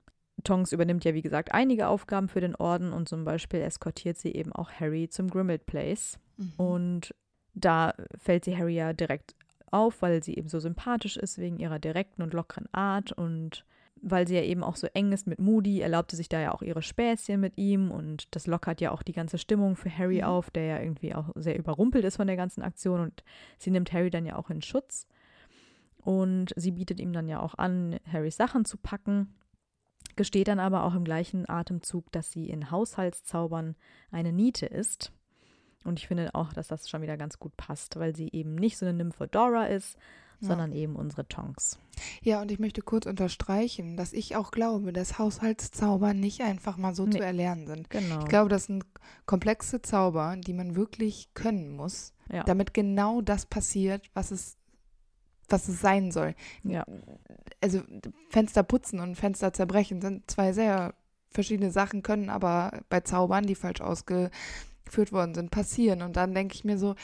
Tonks übernimmt ja, wie gesagt, einige Aufgaben für den Orden und zum Beispiel eskortiert sie eben auch Harry zum Grimmauld Place. Mhm. Und da fällt sie Harry ja direkt auf, weil sie eben so sympathisch ist wegen ihrer direkten und lockeren Art und weil sie ja eben auch so eng ist mit Moody, erlaubt sie sich da ja auch ihre Späßchen mit ihm und das lockert ja auch die ganze Stimmung für Harry Mhm. auf, der ja irgendwie auch sehr überrumpelt ist von der ganzen Aktion und sie nimmt Harry dann ja auch in Schutz und sie bietet ihm dann ja auch an, Harrys Sachen zu packen, gesteht dann aber auch im gleichen Atemzug, dass sie in Haushaltszaubern eine Niete ist. Und ich finde auch, dass das schon wieder ganz gut passt, weil sie eben nicht so eine Nymphedora ist, sondern eben unsere Tonks. Ja, und ich möchte kurz unterstreichen, dass ich auch glaube, dass Haushaltszauber nicht einfach mal so Nee. zu erlernen sind. Genau. Ich glaube, das sind komplexe Zauber, die man wirklich können muss, ja. damit genau das passiert, was es, was es sein soll. ja. Also Fenster putzen und Fenster zerbrechen sind zwei sehr verschiedene Sachen, können aber bei Zaubern, die falsch ausgeführt worden sind, passieren. Und dann denke ich mir so,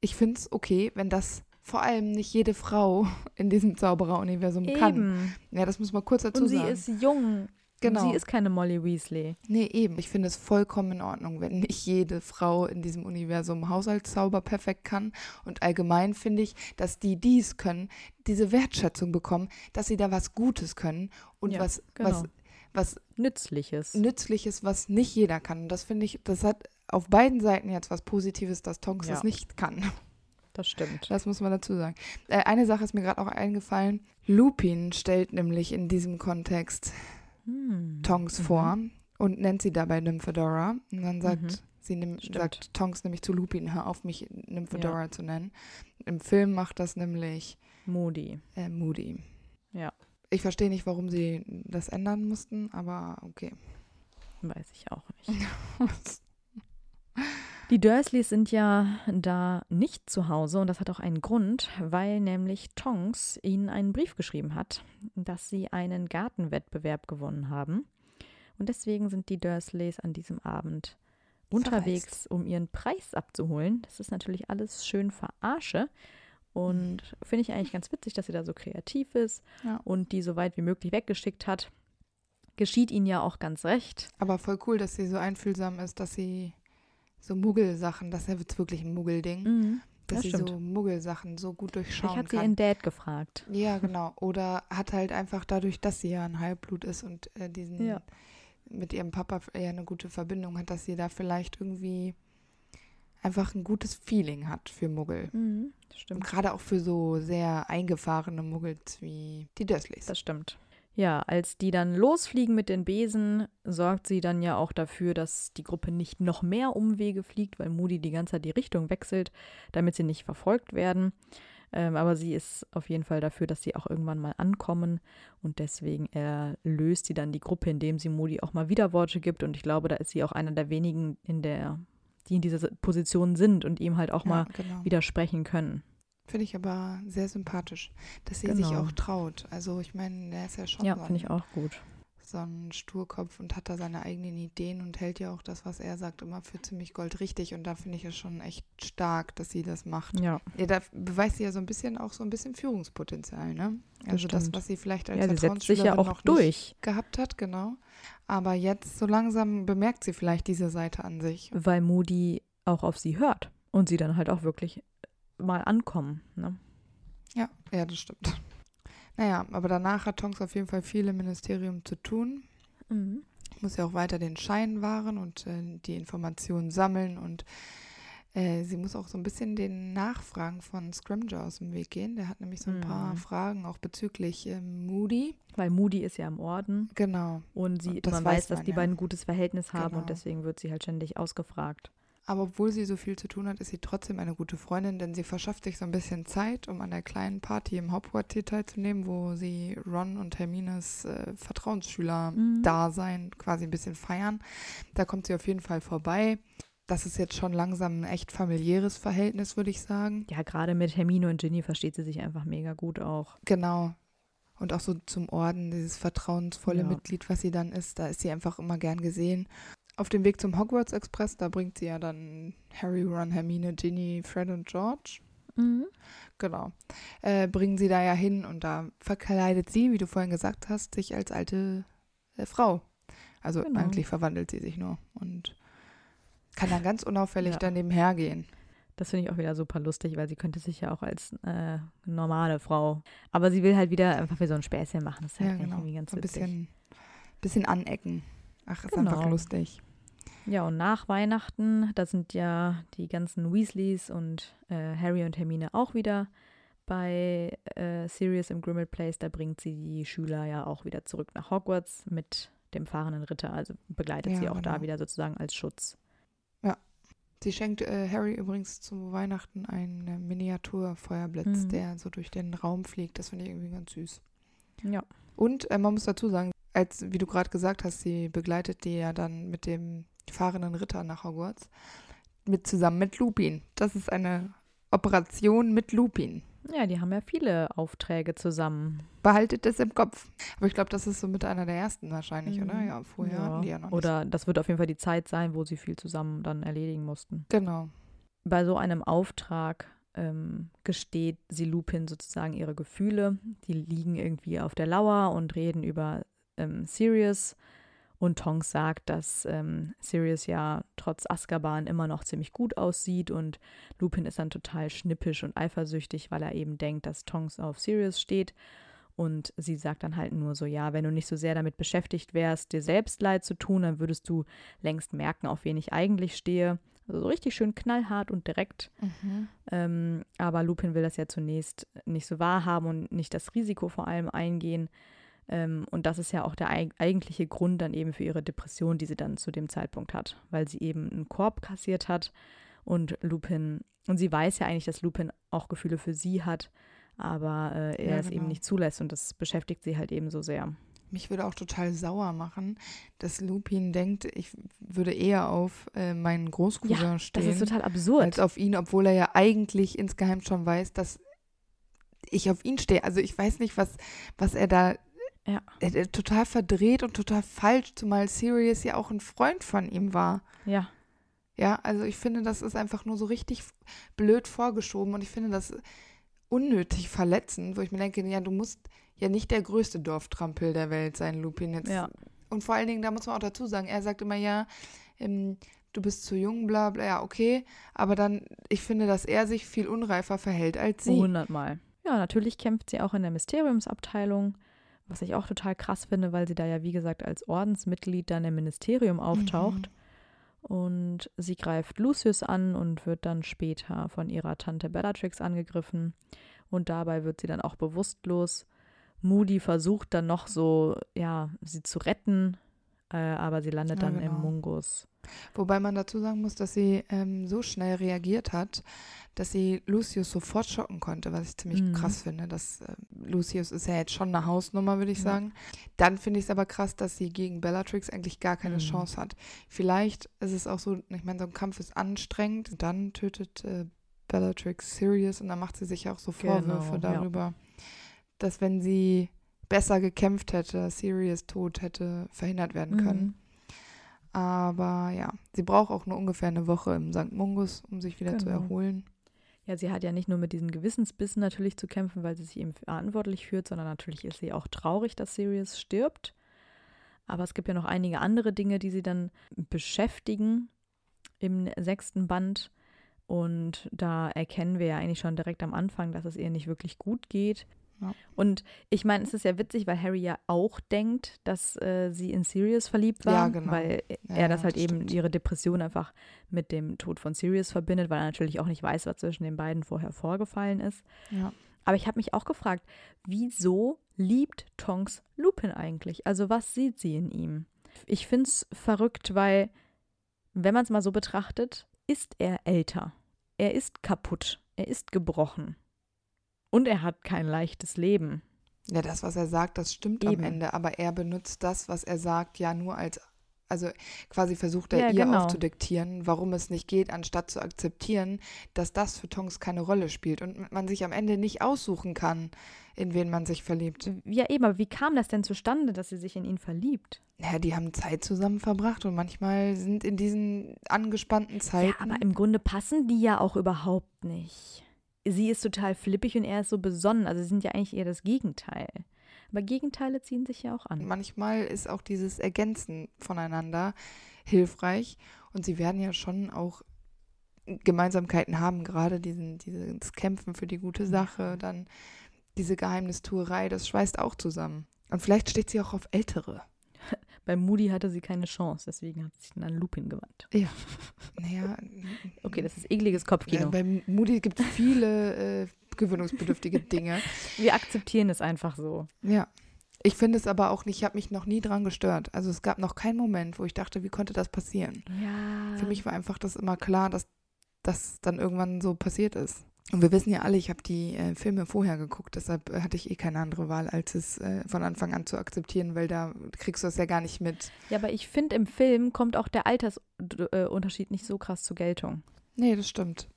ich finde es okay, wenn das vor allem nicht jede Frau (laughs) in diesem Zaubereruniversum kann. Ja, das muss man kurz dazu Und sie sagen. ist jung. Genau. Und sie ist keine Molly Weasley. Nee, eben. Ich finde es vollkommen in Ordnung, wenn nicht jede Frau in diesem Universum Haushaltszauber perfekt kann. Und allgemein finde ich, dass die, die es können, diese Wertschätzung bekommen, dass sie da was Gutes können und Ja, was, genau. was, was Nützliches. Nützliches, was nicht jeder kann. Und das finde ich, das hat auf beiden Seiten jetzt was Positives, dass Tonks Ja. das nicht kann. Das stimmt. Das muss man dazu sagen. Äh, eine Sache ist mir gerade auch eingefallen. Lupin stellt nämlich in diesem Kontext Hm. Tonks Mhm. vor und nennt sie dabei Nymphedora. Und dann sagt Mhm. sie, nimm, sagt Tonks nämlich zu Lupin, hör auf mich Nymphedora zu nennen. Im Film macht das nämlich Moody. äh, Moody. Ja. Ich verstehe nicht, warum sie das ändern mussten, aber okay. Weiß ich auch nicht. (laughs) (laughs) Die Dursleys sind ja da nicht zu Hause und das hat auch einen Grund, weil nämlich Tonks ihnen einen Brief geschrieben hat, dass sie einen Gartenwettbewerb gewonnen haben. Und deswegen sind die Dursleys an diesem Abend unterwegs, um ihren Preis abzuholen. Das ist natürlich alles schön verarsche. Und finde ich eigentlich ganz witzig, dass sie da so kreativ ist Ja. und die so weit wie möglich weggeschickt hat. Geschieht ihnen ja auch ganz recht. Aber voll cool, dass sie so einfühlsam ist, dass sie so Muggelsachen, das ist ja wirklich ein Muggelding, Mhm. dass das sie stimmt. so Muggelsachen so gut durchschauen Vielleicht hat sie kann. ihren Dad gefragt. Ja, (laughs) genau. Oder hat halt einfach dadurch, dass sie ja ein Halbblut ist und äh, diesen Ja. mit ihrem Papa eher eine gute Verbindung hat, dass sie da vielleicht irgendwie einfach ein gutes Feeling hat für Muggel. Das Und stimmt. gerade auch für so sehr eingefahrene Muggels wie die Dursleys. Das stimmt. Ja, als die dann losfliegen mit den Besen, sorgt sie dann ja auch dafür, dass die Gruppe nicht noch mehr Umwege fliegt, weil Moody die ganze Zeit die Richtung wechselt, damit sie nicht verfolgt werden. Ähm, aber sie ist auf jeden Fall dafür, dass sie auch irgendwann mal ankommen und deswegen erlöst sie dann die Gruppe, indem sie Moody auch mal Widerworte gibt und ich glaube, da ist sie auch einer der wenigen, in der, die in dieser Position sind und ihm halt auch mal ja, genau. widersprechen können. Finde ich aber sehr sympathisch, dass sie sich Genau. auch traut. Also ich meine, der ist ja schon Ja, so, finde ich ein, auch gut. so ein Sturkopf und hat da seine eigenen Ideen und hält ja auch das, was er sagt, immer für ziemlich goldrichtig. Und da finde ich es schon echt stark, dass sie das macht. Ja, Ja, da beweist sie ja so ein bisschen auch so ein bisschen Führungspotenzial, ne? Also das, stimmt. was sie vielleicht als ja sie setzt sich ja auch noch durch. gehabt hat, genau. Aber jetzt so langsam bemerkt sie vielleicht diese Seite an sich. weil Moody auch auf sie hört und sie dann halt auch wirklich mal ankommen. Ne? Ja, ja, das stimmt. Naja, aber danach hat Tonks auf jeden Fall viel im Ministerium zu tun. Muss ja auch weiter den Schein wahren und äh, die Informationen sammeln und äh, sie muss auch so ein bisschen den Nachfragen von Scrimger aus dem Weg gehen. Der hat nämlich so ein paar Mhm. Fragen auch bezüglich ähm, Moody. Weil Moody ist ja im Orden Genau. und sie, Das man weiß weiß, dass man die ja. beiden ein gutes Verhältnis haben Genau. und deswegen wird sie halt ständig ausgefragt. Aber obwohl sie so viel zu tun hat, ist sie trotzdem eine gute Freundin, denn sie verschafft sich so ein bisschen Zeit, um an der kleinen Party im Hogwarts teilzunehmen, wo sie Ron und Hermines äh, Vertrauensschüler-Dasein quasi ein bisschen feiern. Da kommt sie auf jeden Fall vorbei. Das ist jetzt schon langsam ein echt familiäres Verhältnis, würde ich sagen. Ja, gerade mit Hermine und Ginny versteht sie sich einfach mega gut auch. Genau. Und auch so zum Orden, dieses vertrauensvolle Ja. Mitglied, was sie dann ist, da ist sie einfach immer gern gesehen. Auf dem Weg zum Hogwarts Express, da bringt sie ja dann Harry, Ron, Hermine, Ginny, Fred und George. Genau. Äh, bringen sie da ja hin und da verkleidet sie, wie du vorhin gesagt hast, sich als alte äh, Frau. Also Genau. eigentlich verwandelt sie sich nur und kann dann ganz unauffällig Ja. daneben hergehen. Das finde ich auch wieder super lustig, weil sie könnte sich ja auch als äh, normale Frau. Aber sie will halt wieder einfach wie so ein Späßchen machen. Das ist Ja, halt genau. irgendwie ganz So ein witzig. bisschen, bisschen anecken. Ach, ist Genau. einfach lustig. Ja, und nach Weihnachten, da sind ja die ganzen Weasleys und äh, Harry und Hermine auch wieder bei äh, Sirius im Grimmel Place. Da bringt sie die Schüler ja auch wieder zurück nach Hogwarts mit dem fahrenden Ritter. Also begleitet Ja, sie auch da genau. wieder sozusagen als Schutz. Sie schenkt äh, Harry übrigens zu Weihnachten einen Miniaturfeuerblitz, Mhm. der so durch den Raum fliegt. Das finde ich irgendwie ganz süß. Ja. Und äh, man muss dazu sagen, als, wie du gerade gesagt hast, sie begleitet die ja dann mit dem fahrenden Ritter nach Hogwarts. Mit zusammen mit Lupin. Das ist eine Operation mit Lupin. Ja, die haben ja viele Aufträge zusammen. Behaltet das im Kopf. Aber ich glaube, das ist so mit einer der ersten wahrscheinlich, Mhm. oder? Ja, vorher Ja. hatten die ja noch nicht. Oder das wird auf jeden Fall die Zeit sein, wo sie viel zusammen dann erledigen mussten. Genau. Bei so einem Auftrag ähm, gesteht sie Lupin sozusagen ihre Gefühle. Die liegen irgendwie auf der Lauer und reden über ähm, Sirius. Und Tonks sagt, dass ähm, Sirius ja trotz Azkaban immer noch ziemlich gut aussieht und Lupin ist dann total schnippisch und eifersüchtig, weil er eben denkt, dass Tonks auf Sirius steht. Und sie sagt dann halt nur so, ja, wenn du nicht so sehr damit beschäftigt wärst, dir selbst leid zu tun, dann würdest du längst merken, auf wen ich eigentlich stehe. Also so richtig schön knallhart und direkt. Mhm. Ähm, aber Lupin will das ja zunächst nicht so wahrhaben und nicht das Risiko vor allem eingehen. Ähm, und das ist ja auch der eig eigentliche Grund dann eben für ihre Depression, die sie dann zu dem Zeitpunkt hat, weil sie eben einen Korb kassiert hat und Lupin, und sie weiß ja eigentlich, dass Lupin auch Gefühle für sie hat, aber äh, er Ja, es eben genau. nicht zulässt und das beschäftigt sie halt eben so sehr. Mich würde auch total sauer machen, dass Lupin denkt, ich würde eher auf äh, meinen Großcousin Ja, stehen. Das ist total absurd. als auf ihn, obwohl er ja eigentlich insgeheim schon weiß, dass ich auf ihn stehe. Also ich weiß nicht, was, was er da Ja. total verdreht und total falsch, zumal Sirius ja auch ein Freund von ihm war. ja, Ja, also ich finde, das ist einfach nur so richtig blöd vorgeschoben und ich finde das unnötig verletzend, wo ich mir denke, ja, du musst ja nicht der größte Dorftrampel der Welt sein, Lupin jetzt. ja. Und vor allen Dingen, da muss man auch dazu sagen, er sagt immer, ja, ähm, du bist zu jung, bla bla, ja, okay. Aber dann, ich finde, dass er sich viel unreifer verhält als sie. Hundertmal. Ja, natürlich kämpft sie auch in der Mysteriumsabteilung, was ich auch total krass finde, weil sie da ja, wie gesagt, als Ordensmitglied dann im Ministerium auftaucht. Und sie greift Lucius an und wird dann später von ihrer Tante Bellatrix angegriffen. Und dabei wird sie dann auch bewusstlos. Moody versucht dann noch so, ja, sie zu retten, äh, aber sie landet Ja, dann genau. im Mungus. Wobei man dazu sagen muss, dass sie ähm, so schnell reagiert hat, dass sie Lucius sofort schocken konnte, was ich ziemlich Mhm. krass finde. Das, äh, Lucius ist ja jetzt schon eine Hausnummer, würde ich Ja. sagen. Dann finde ich es aber krass, dass sie gegen Bellatrix eigentlich gar keine Mhm. Chance hat. Vielleicht ist es auch so, ich meine, so ein Kampf ist anstrengend. Dann tötet äh, Bellatrix Sirius und dann macht sie sich auch so Vorwürfe Genau, ja. darüber, dass wenn sie besser gekämpft hätte, Sirius Tod hätte verhindert werden können. Mhm. Aber ja, sie braucht auch nur ungefähr eine Woche im St. Mungus, um sich wieder zu Genau. erholen. Ja, sie hat ja nicht nur mit diesen Gewissensbissen natürlich zu kämpfen, weil sie sich eben verantwortlich fühlt, sondern natürlich ist sie auch traurig, dass Sirius stirbt. Aber es gibt ja noch einige andere Dinge, die sie dann beschäftigen im sechsten Band. Und da erkennen wir ja eigentlich schon direkt am Anfang, dass es ihr nicht wirklich gut geht. Ja. Und ich meine, es ist ja witzig, weil Harry ja auch denkt, dass äh, sie in Sirius verliebt war, Ja, genau. weil Ja, er das halt das eben stimmt. ihre Depression einfach mit dem Tod von Sirius verbindet, weil er natürlich auch nicht weiß, was zwischen den beiden vorher vorgefallen ist. Aber ich habe mich auch gefragt, wieso liebt Tonks Lupin eigentlich? Also was sieht sie in ihm? Ich finde es verrückt, weil, wenn man es mal so betrachtet, ist er älter. Er ist kaputt. Er ist gebrochen. Und er hat kein leichtes Leben. Ja, das, was er sagt, das stimmt Eben. am Ende, aber er benutzt das, was er sagt, ja nur als, also quasi versucht er Ja, ihr genau. aufzudiktieren, warum es nicht geht, anstatt zu akzeptieren, dass das für Tonks keine Rolle spielt und man sich am Ende nicht aussuchen kann, in wen man sich verliebt. Ja, eben, aber wie kam das denn zustande, dass sie sich in ihn verliebt? Ja, die haben Zeit zusammen verbracht und manchmal sind in diesen angespannten Zeiten. Ja, aber im Grunde passen die ja auch überhaupt nicht. Sie ist total flippig und er ist so besonnen. Also sie sind ja eigentlich eher das Gegenteil. Aber Gegenteile ziehen sich ja auch an. Manchmal ist auch dieses Ergänzen voneinander hilfreich und sie werden ja schon auch Gemeinsamkeiten haben, gerade diesen, dieses Kämpfen für die gute Sache, dann diese Geheimnistuerei, das schweißt auch zusammen. Und vielleicht steht sie auch auf Ältere. Bei Moody hatte sie keine Chance, deswegen hat sie sich dann an Lupin gewandt. Naja, (laughs) Okay, das ist ekliges Kopfkino. äh, bei Moody gibt es viele äh, gewöhnungsbedürftige Dinge. Wir akzeptieren es einfach so. Ja, Ich finde es aber auch nicht, ich habe mich noch nie dran gestört. Also es gab noch keinen Moment, wo ich dachte, wie konnte das passieren? Ja. Für mich war einfach das immer klar, dass das dann irgendwann so passiert ist. Und wir wissen ja alle, ich habe die äh, Filme vorher geguckt, deshalb äh, hatte ich eh keine andere Wahl, als es äh, von Anfang an zu akzeptieren, weil da kriegst du es ja gar nicht mit. Ja, aber ich finde, im Film kommt auch der Altersunterschied nicht so krass zur Geltung. Nee, das stimmt.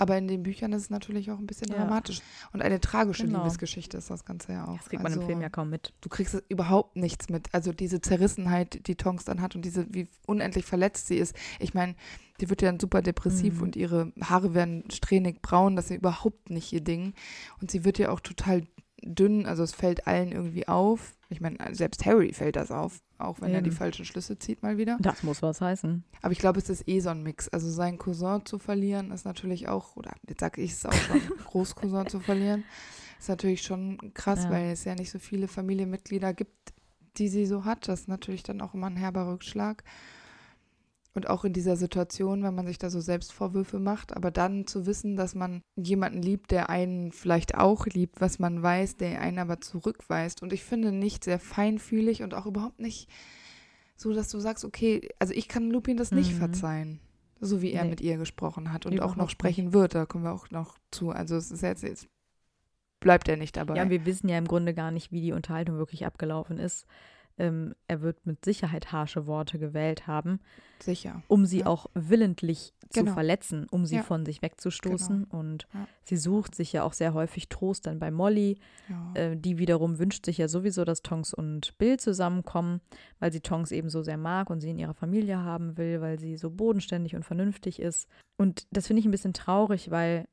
Aber in den Büchern ist es natürlich auch ein bisschen Ja. dramatisch. Und eine tragische Genau. Liebesgeschichte ist das Ganze ja auch. Das kriegt man also, im Film ja kaum mit. Du kriegst überhaupt nichts mit. Also diese Zerrissenheit, die Tonks dann hat und diese, wie unendlich verletzt sie ist. Ich meine, die wird ja dann super depressiv Mhm. und ihre Haare werden strähnig braun. Das ist ja überhaupt nicht ihr Ding. Und sie wird ja auch total dünn. Also es fällt allen irgendwie auf. Ich meine, selbst Harry fällt das auf. Auch wenn er die Eben. falschen Schlüsse zieht mal wieder. Das muss was heißen. Aber ich glaube, es ist eh so ein Mix. Also seinen Cousin zu verlieren ist natürlich auch, oder jetzt sage ich es auch schon, (laughs) Großcousin zu verlieren, ist natürlich schon krass, Ja. weil es ja nicht so viele Familienmitglieder gibt, die sie so hat. Das ist natürlich dann auch immer ein herber Rückschlag. Und auch in dieser Situation, wenn man sich da so Selbstvorwürfe macht, aber dann zu wissen, dass man jemanden liebt, der einen vielleicht auch liebt, was man weiß, der einen aber zurückweist. Und ich finde nicht sehr feinfühlig und auch überhaupt nicht so, dass du sagst, okay, also ich kann Lupin das nicht Mhm. verzeihen. So wie er Nee. mit ihr gesprochen hat und auch noch sprechen wird, da kommen wir auch noch zu. Also es ist jetzt, jetzt bleibt er nicht dabei. Ja, wir wissen ja im Grunde gar nicht, wie die Unterhaltung wirklich abgelaufen ist. Ähm, er wird mit Sicherheit harsche Worte gewählt haben, Sicher. um sie Ja. auch willentlich zu Genau. verletzen, um sie Ja. von sich wegzustoßen. Und Ja. sie sucht sich ja auch sehr häufig Trost dann bei Molly. Äh, die wiederum wünscht sich ja sowieso, dass Tonks und Bill zusammenkommen, weil sie Tonks eben so sehr mag und sie in ihrer Familie haben will, weil sie so bodenständig und vernünftig ist. Und das finde ich ein bisschen traurig, weil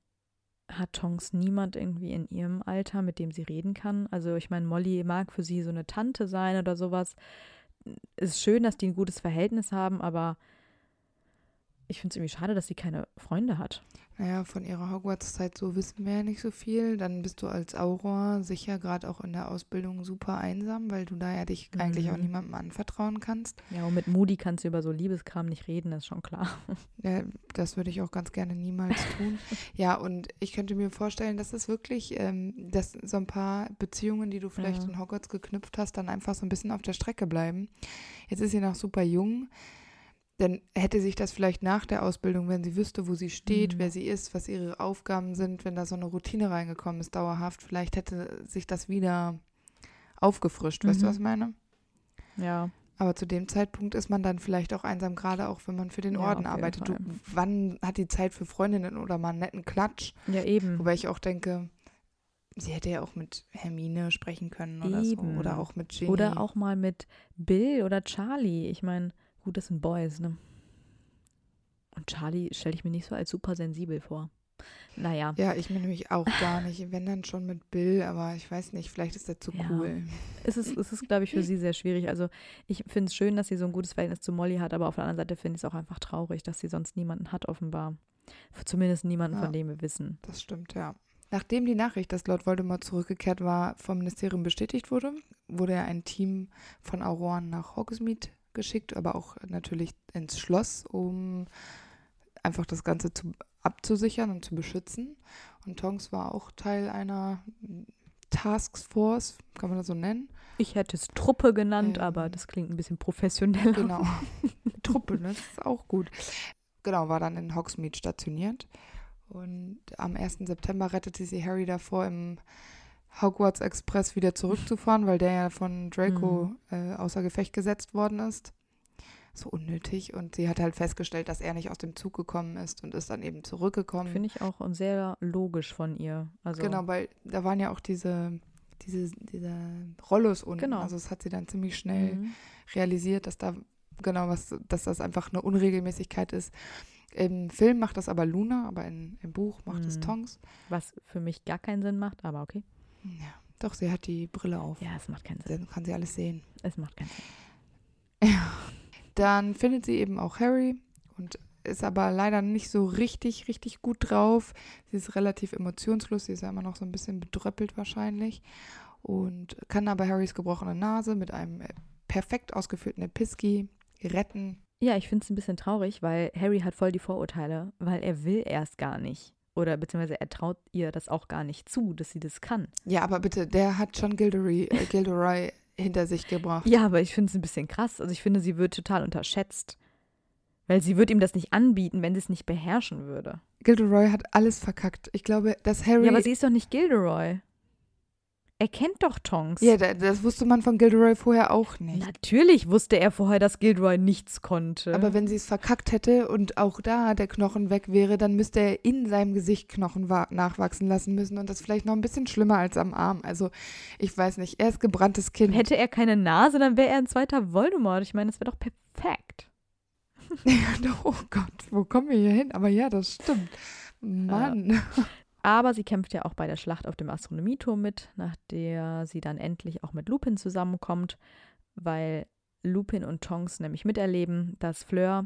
hat Tonks niemand irgendwie in ihrem Alter, mit dem sie reden kann. Also ich meine, Molly mag für sie so eine Tante sein oder sowas. Ist schön, dass die ein gutes Verhältnis haben, aber ich finde es irgendwie schade, dass sie keine Freunde hat. Naja, von ihrer Hogwarts-Zeit so wissen wir ja nicht so viel. Dann bist du als Auror sicher gerade auch in der Ausbildung super einsam, weil du da ja dich eigentlich auch Mhm. niemandem anvertrauen kannst. Ja, und mit Moody kannst du über so Liebeskram nicht reden, das ist schon klar. (laughs) Ja, das würde ich auch ganz gerne niemals tun. (laughs) ja, und ich könnte mir vorstellen, dass es wirklich, ähm, dass so ein paar Beziehungen, die du vielleicht Ja. in Hogwarts geknüpft hast, dann einfach so ein bisschen auf der Strecke bleiben. Jetzt ist sie noch super jung. Dann hätte sich das vielleicht nach der Ausbildung, wenn sie wüsste, wo sie steht, Mhm. wer sie ist, was ihre Aufgaben sind, wenn da so eine Routine reingekommen ist, dauerhaft, vielleicht hätte sich das wieder aufgefrischt. Weißt du, Mhm. was ich meine? Ja. Aber zu dem Zeitpunkt ist man dann vielleicht auch einsam, gerade auch wenn man für den Ja, Orden jeden arbeitet. Du, wann hat die Zeit für Freundinnen oder mal einen netten Klatsch? Ja, eben. Wobei ich auch denke, sie hätte ja auch mit Hermine sprechen können oder Eben. so. Oder auch mit Ginny. Oder auch mal mit Bill oder Charlie. Ich meine, gut, das sind Boys, ne? Und Charlie stelle ich mir nicht so als super sensibel vor. Naja. Ja, ich mir nämlich auch gar nicht. Wenn dann schon mit Bill, aber ich weiß nicht, vielleicht ist er zu Ja. cool. Es ist, es ist glaube ich, für (laughs) sie sehr schwierig. Also ich finde es schön, dass sie so ein gutes Verhältnis zu Molly hat, aber auf der anderen Seite finde ich es auch einfach traurig, dass sie sonst niemanden hat, offenbar. Zumindest niemanden, Ja. von dem wir wissen. Das stimmt, ja. Nachdem die Nachricht, dass Lord Voldemort zurückgekehrt war, vom Ministerium bestätigt wurde, wurde ja ein Team von Auroren nach Hogsmeade geschickt, aber auch natürlich ins Schloss, um einfach das Ganze zu, abzusichern und zu beschützen. Und Tonks war auch Teil einer Taskforce, kann man das so nennen? Ich hätte es Truppe genannt, Ähm. aber das klingt ein bisschen professioneller. Genau. (laughs) Truppe, ne? das ist auch gut. Genau, war dann in Hogsmeade stationiert. Und am 1. September rettete sie Harry davor, im Hogwarts Express wieder zurückzufahren, weil der ja von Draco äh, außer Gefecht gesetzt worden ist. So unnötig. Und sie hat halt festgestellt, dass er nicht aus dem Zug gekommen ist und ist dann eben zurückgekommen. Finde ich auch sehr logisch von ihr. Also, Genau, weil da waren ja auch diese, diese, diese Rollos unten. Genau. Also das hat sie dann ziemlich schnell Mhm. realisiert, dass da genau was, dass das einfach eine Unregelmäßigkeit ist. Im Film macht das aber Luna, aber in, im Buch macht es Mhm. Tonks. Was für mich gar keinen Sinn macht, aber okay. Ja, doch, sie hat die Brille auf. Ja, es macht keinen Sinn. Dann kann sie alles sehen. Es macht keinen Sinn. Dann findet sie eben auch Harry und ist aber leider nicht so richtig, richtig gut drauf. Sie ist relativ emotionslos, sie ist ja immer noch so ein bisschen bedröppelt wahrscheinlich und kann aber Harrys gebrochene Nase mit einem äh, perfekt ausgeführten Episki retten. Ja, ich finde es ein bisschen traurig, weil Harry hat voll die Vorurteile, weil er will erst gar nicht. Oder beziehungsweise er traut ihr das auch gar nicht zu, dass sie das kann. Ja, aber bitte, der hat schon Gilderoy, äh, Gilderoy (laughs) hinter sich gebracht. Ja, aber ich finde es ein bisschen krass. Also ich finde, sie wird total unterschätzt. Weil sie wird ihm das nicht anbieten, wenn sie es nicht beherrschen würde. Gilderoy hat alles verkackt. Ich glaube, dass Harry. Ja, aber sie ist doch nicht Gilderoy. Er kennt doch Tonks. Ja, da- das wusste man von Gilderoy vorher auch nicht. Natürlich wusste er vorher, dass Gilderoy nichts konnte. Aber wenn sie es verkackt hätte und auch da der Knochen weg wäre, dann müsste er in seinem Gesicht Knochen wa- nachwachsen lassen müssen und das vielleicht noch ein bisschen schlimmer als am Arm. Also ich weiß nicht, er ist gebranntes Kind. Hätte er keine Nase, dann wäre er ein zweiter Voldemort. Ich meine, das wäre doch perfekt. (laughs) oh Gott, wo kommen wir hier hin? Aber ja, das stimmt. Mann. Aber sie kämpft ja auch bei der Schlacht auf dem Astronomieturm mit, nach der sie dann endlich auch mit Lupin zusammenkommt, weil Lupin und Tonks nämlich miterleben, dass Fleur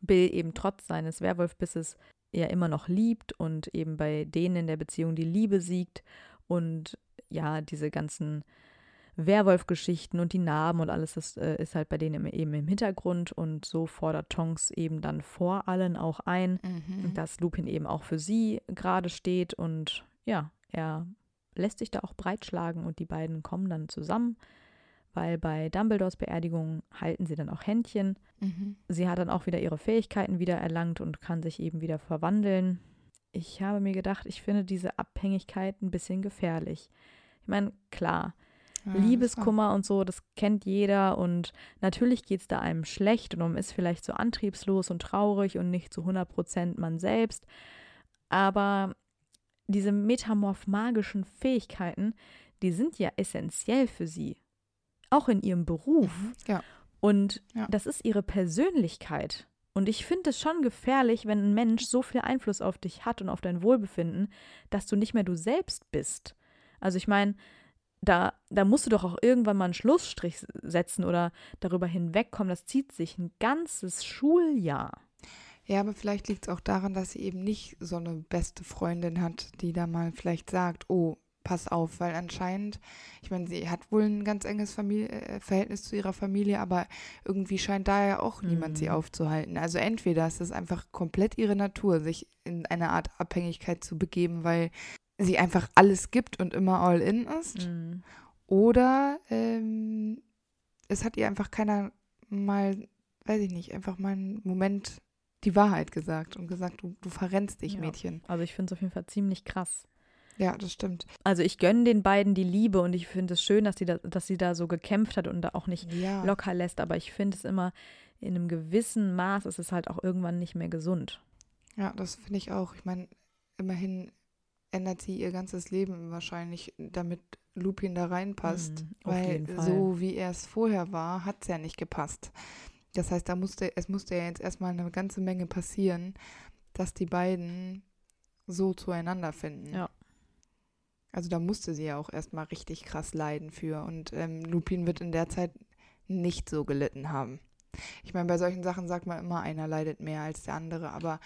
Bill eben trotz seines Werwolfbisses ja immer noch liebt und eben bei denen in der Beziehung die Liebe siegt und ja, diese ganzen Werwolf-Geschichten und die Narben und alles, das äh, ist halt bei denen eben im Hintergrund und so fordert Tonks eben dann vor allen auch ein, Mhm. dass Lupin eben auch für sie gerade steht und ja, er lässt sich da auch breitschlagen und die beiden kommen dann zusammen, weil bei Dumbledores Beerdigung halten sie dann auch Händchen. Mhm. Sie hat dann auch wieder ihre Fähigkeiten wieder erlangt und kann sich eben wieder verwandeln. Ich habe mir gedacht, ich finde diese Abhängigkeit ein bisschen gefährlich. Ich meine, klar, Ja, Liebeskummer und so, das kennt jeder und natürlich geht es da einem schlecht und man ist vielleicht so antriebslos und traurig und nicht zu 100% man selbst. Aber diese metamorph-magischen Fähigkeiten, die sind ja essentiell für sie. Auch in ihrem Beruf. Mhm. Ja. Und Ja. das ist ihre Persönlichkeit. Und ich finde es schon gefährlich, wenn ein Mensch so viel Einfluss auf dich hat und auf dein Wohlbefinden, dass du nicht mehr du selbst bist. Also ich meine, da, da musst du doch auch irgendwann mal einen Schlussstrich setzen oder darüber hinwegkommen. Das zieht sich ein ganzes Schuljahr. Ja, aber vielleicht liegt es auch daran, dass sie eben nicht so eine beste Freundin hat, die da mal vielleicht sagt, oh, pass auf, weil anscheinend, ich meine, sie hat wohl ein ganz enges Familie, äh, Verhältnis zu ihrer Familie, aber irgendwie scheint da ja auch niemand sie Mhm. aufzuhalten. Also entweder ist es einfach komplett ihre Natur, sich in eine Art Abhängigkeit zu begeben, weil sie einfach alles gibt und immer all in ist. Mhm. Oder ähm, es hat ihr einfach keiner mal, weiß ich nicht, einfach mal einen Moment die Wahrheit gesagt und gesagt, du, du verrennst dich, Ja. Mädchen. Also ich finde es auf jeden Fall ziemlich krass. Ja, das stimmt. Also ich gönne den beiden die Liebe und ich finde es schön, dass sie da, dass sie da so gekämpft hat und da auch nicht Ja. locker lässt. Aber ich finde es immer, in einem gewissen Maß ist es halt auch irgendwann nicht mehr gesund. Ja, das finde ich auch. Ich meine, immerhin ändert sie ihr ganzes Leben wahrscheinlich, damit Lupin da reinpasst. Mhm, weil so wie er es vorher war, hat es ja nicht gepasst. Das heißt, da musste, es musste ja jetzt erstmal eine ganze Menge passieren, dass die beiden so zueinander finden. Ja. Also da musste sie ja auch erstmal richtig krass leiden für. Und ähm, Lupin wird in der Zeit nicht so gelitten haben. Ich meine, bei solchen Sachen sagt man immer, einer leidet mehr als der andere, aber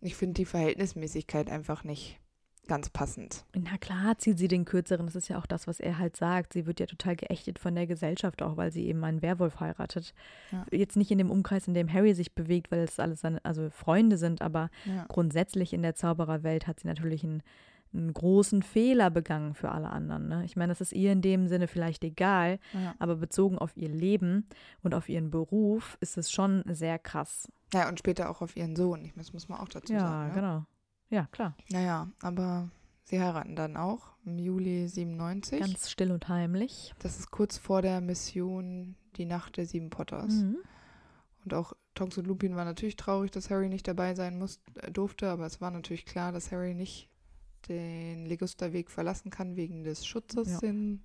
ich finde die Verhältnismäßigkeit einfach nicht ganz passend. Na klar zieht sie den Kürzeren. Das ist ja auch das, was er halt sagt. Sie wird ja total geächtet von der Gesellschaft auch, weil sie eben einen Werwolf heiratet. Ja. Jetzt nicht in dem Umkreis, in dem Harry sich bewegt, weil es alles seine, also Freunde sind, aber Ja. grundsätzlich in der Zaubererwelt hat sie natürlich einen, einen großen Fehler begangen für alle anderen. Ne? Ich meine, das ist ihr in dem Sinne vielleicht egal, Ja. aber bezogen auf ihr Leben und auf ihren Beruf ist es schon sehr krass. ja, und später auch auf ihren Sohn. Ich meine, Das muss man auch dazu Ja, sagen. Ne? genau. Ja, klar. Naja, aber sie heiraten dann auch im Juli 97. Ganz still und heimlich. das ist kurz vor der Mission Die Nacht der Sieben Potters. Mhm. Und auch Tonks und Lupin waren natürlich traurig, dass Harry nicht dabei sein muss, äh, durfte, aber es war natürlich klar, dass Harry nicht den Ligusterweg verlassen kann wegen des Schutzes Ja. den,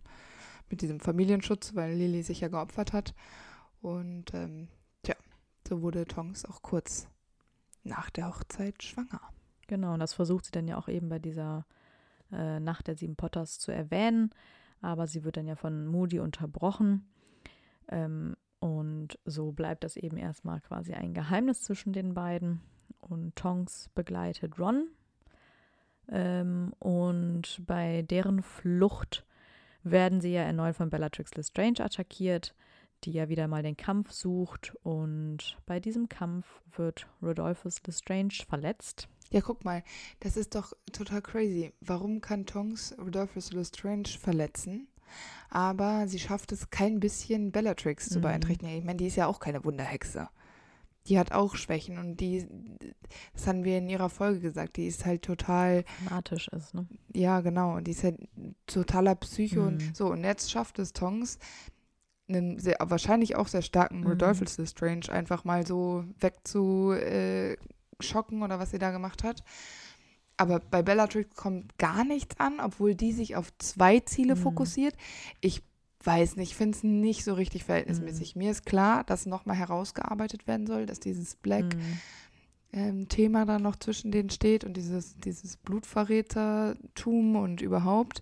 mit diesem Familienschutz, weil Lily sich ja geopfert hat. Und ähm, tja, so wurde Tonks auch kurz nach der Hochzeit schwanger. Genau, und das versucht sie dann ja auch eben bei dieser äh, Nacht der Sieben Potters zu erwähnen, aber sie wird dann ja von Moody unterbrochen. Ähm, und so bleibt das eben erstmal quasi ein Geheimnis zwischen den beiden. Und Tonks begleitet Ron. Ähm, und bei deren Flucht werden sie ja erneut von Bellatrix Lestrange attackiert, die ja wieder mal den Kampf sucht. Und bei diesem Kampf wird Rodolphus Lestrange verletzt. Ja, guck mal, das ist doch total crazy. Warum kann Tonks Rodolphus Lestrange verletzen? aber sie schafft es kein bisschen Bellatrix zu Mhm. beeinträchtigen. Ich meine, die ist ja auch keine Wunderhexe. Die hat auch Schwächen und die, das haben wir in ihrer Folge gesagt, die ist halt total Fanatisch ist, ne? ja, genau. Und die ist halt totaler Psycho. Mhm. Und so, und jetzt schafft es Tongs, einen sehr, wahrscheinlich auch sehr starken Mhm. Rodolphus Lestrange einfach mal so wegzuschocken äh, schocken oder was sie da gemacht hat. Aber bei Bellatrix kommt gar nichts an, obwohl die sich auf zwei Ziele Mhm. fokussiert. Ich weiß nicht, ich finde es nicht so richtig verhältnismäßig. Mir ist klar, dass nochmal herausgearbeitet werden soll, dass dieses Black Mhm. ähm, Thema da noch zwischen denen steht und dieses, dieses Blutverrätertum und überhaupt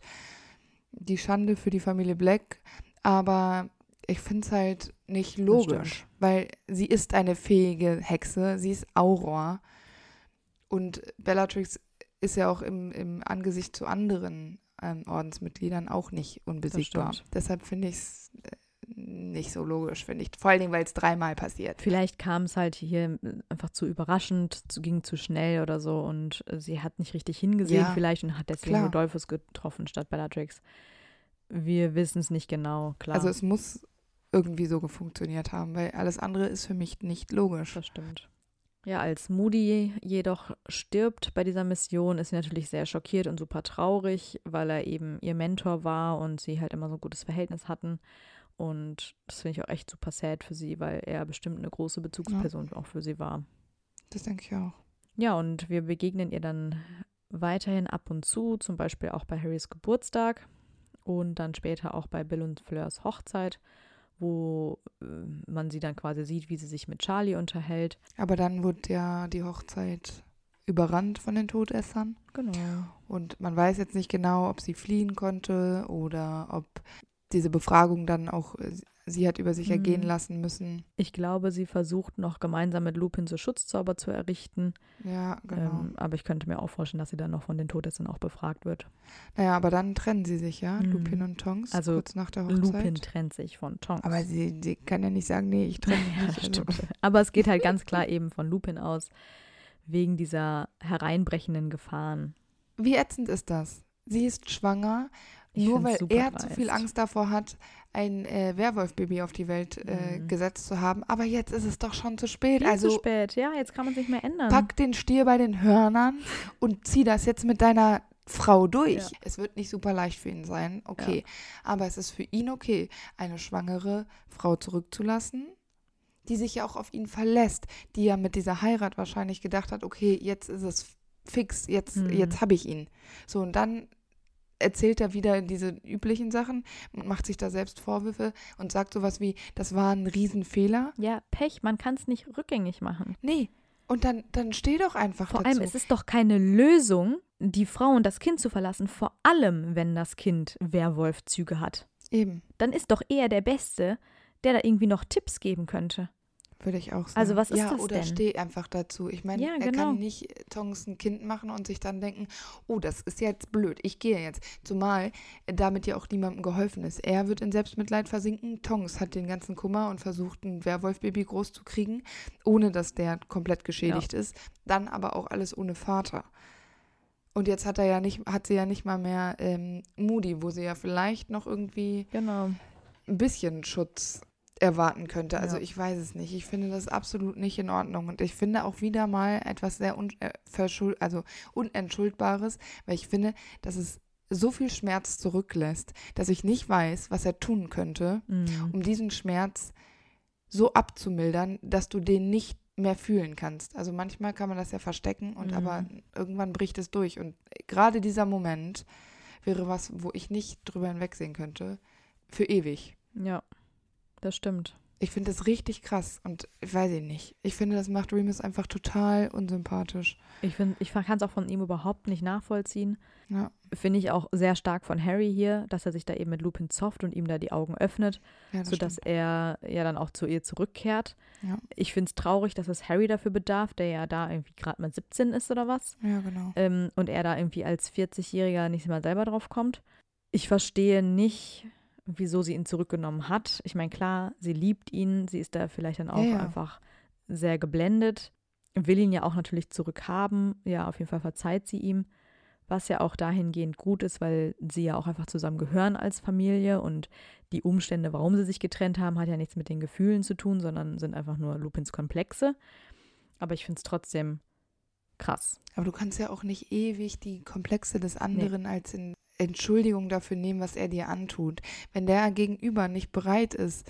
die Schande für die Familie Black. Aber ich finde es halt nicht logisch, weil sie ist eine fähige Hexe, sie ist Auror. Und Bellatrix ist ja auch im, im Angesicht zu anderen ähm, Ordensmitgliedern auch nicht unbesiegbar. Deshalb finde ich es nicht so logisch, finde ich. Vor allen Dingen, weil es dreimal passiert. Vielleicht kam es halt hier einfach zu überraschend, zu, ging zu schnell oder so und äh, sie hat nicht richtig hingesehen Ja, vielleicht und hat deswegen klar. Rodolphus getroffen statt Bellatrix. Wir wissen es nicht genau, klar. Also es muss irgendwie so funktioniert haben, weil alles andere ist für mich nicht logisch. das stimmt. Ja, als Moody jedoch stirbt bei dieser Mission, ist sie natürlich sehr schockiert und super traurig, weil er eben ihr Mentor war und sie halt immer so ein gutes Verhältnis hatten. Und das finde ich auch echt super sad für sie, weil er bestimmt eine große Bezugsperson auch für sie war. Das denke ich auch. Ja, und wir begegnen ihr dann weiterhin ab und zu, zum Beispiel auch bei Harrys Geburtstag und dann später auch bei Bill und Fleurs Hochzeit, wo äh, man sie dann quasi sieht, wie sie sich mit Charlie unterhält. Aber dann wurde ja die Hochzeit überrannt von den Todessern. Genau. Und man weiß jetzt nicht genau, ob sie fliehen konnte oder ob diese Befragung dann auch äh, sie hat über sich Mhm. ergehen lassen müssen. Ich glaube, sie versucht noch gemeinsam mit Lupin so Schutzzauber zu errichten. Ja, genau. Ähm, aber ich könnte mir auch vorstellen, dass sie dann noch von den Todessern auch befragt wird. naja, aber dann trennen sie sich ja, Mhm. Lupin und Tonks, Also kurz nach der Hochzeit. Lupin trennt sich von Tonks. aber sie, sie kann ja nicht sagen, nee, ich trenne (laughs) mich Ja, nicht. Also. Aber es geht halt ganz (laughs) klar eben von Lupin aus, wegen dieser hereinbrechenden Gefahren. Wie ätzend ist das? Sie ist schwanger, Ich nur weil er zu viel. Angst davor hat, ein äh, Werwolf-Baby auf die Welt äh, Mhm. gesetzt zu haben. Aber jetzt ist es doch schon zu spät. Viel also zu spät, ja, jetzt kann man sich mehr ändern. pack den Stier bei den Hörnern und zieh das jetzt mit deiner Frau durch. Ja. Es wird nicht super leicht für ihn sein, okay. Aber es ist für ihn okay, eine schwangere Frau zurückzulassen, die sich ja auch auf ihn verlässt, die ja mit dieser Heirat wahrscheinlich gedacht hat, okay, jetzt ist es fix, jetzt, Mhm. jetzt habe ich ihn. So, und dann erzählt er wieder diese üblichen Sachen und macht sich da selbst Vorwürfe und sagt sowas wie, das war ein Riesenfehler. Ja, Pech, man kann es nicht rückgängig machen. Nee. Und dann, dann steh doch einfach Vor dazu. allem, es ist doch keine Lösung, die Frau und das Kind zu verlassen, vor allem, wenn das Kind Werwolfzüge hat. Eben, Dann ist doch eher der Beste, der da irgendwie noch Tipps geben könnte. Würde ich auch sagen. Also was ist ja, das oder denn? steh einfach dazu. Ich meine, Ja, er genau. kann nicht äh, Tongs ein Kind machen und sich dann denken, oh, das ist jetzt blöd, ich gehe jetzt. Zumal damit ja auch niemandem geholfen ist. Er wird in Selbstmitleid versinken. Tongs hat den ganzen Kummer und versucht, ein Werwolfbaby groß zu kriegen, ohne dass der komplett geschädigt ist. Dann aber auch alles ohne Vater. Und jetzt hat er ja nicht, hat sie ja nicht mal mehr ähm, Moody, wo sie ja vielleicht noch irgendwie Genau. ein bisschen Schutz erwarten könnte. Also Ja. ich weiß es nicht. Ich finde das absolut nicht in Ordnung. Und ich finde auch wieder mal etwas sehr un äh, also Unentschuldbares, weil ich finde, dass es so viel Schmerz zurücklässt, dass ich nicht weiß, was er tun könnte, Mhm. um diesen Schmerz so abzumildern, dass du den nicht mehr fühlen kannst. Also manchmal kann man das ja verstecken und Mhm. aber irgendwann bricht es durch. Und gerade dieser Moment wäre was, wo ich nicht drüber hinwegsehen könnte, für ewig. Ja, das stimmt. Ich finde das richtig krass und ich weiß ich nicht. Ich finde, das macht Remus einfach total unsympathisch. Ich, find- ich kann es auch von ihm überhaupt nicht nachvollziehen. Ja, Finde ich auch sehr stark von Harry hier, dass er sich da eben mit Lupin zofft und ihm da die Augen öffnet, ja das sodass stimmt. er ja dann auch zu ihr zurückkehrt. Ja. Ich finde es traurig, dass es Harry dafür bedarf, der ja da irgendwie gerade mal 17 ist oder was. Ja, genau. Ähm, und er da irgendwie als 40-Jähriger nicht mal selber drauf kommt. Ich verstehe nicht, wieso sie ihn zurückgenommen hat. Ich meine, klar, sie liebt ihn, sie ist da vielleicht dann auch Ja, ja. einfach sehr geblendet, will ihn ja auch natürlich zurückhaben. Ja, auf jeden Fall verzeiht sie ihm, was ja auch dahingehend gut ist, weil sie ja auch einfach zusammen gehören als Familie und die Umstände, warum sie sich getrennt haben, hat ja nichts mit den Gefühlen zu tun, sondern sind einfach nur Lupins Komplexe. Aber ich finde es trotzdem krass. Aber du kannst ja auch nicht ewig die Komplexe des anderen nee. als in Entschuldigung dafür nehmen, was er dir antut. Wenn der Gegenüber nicht bereit ist,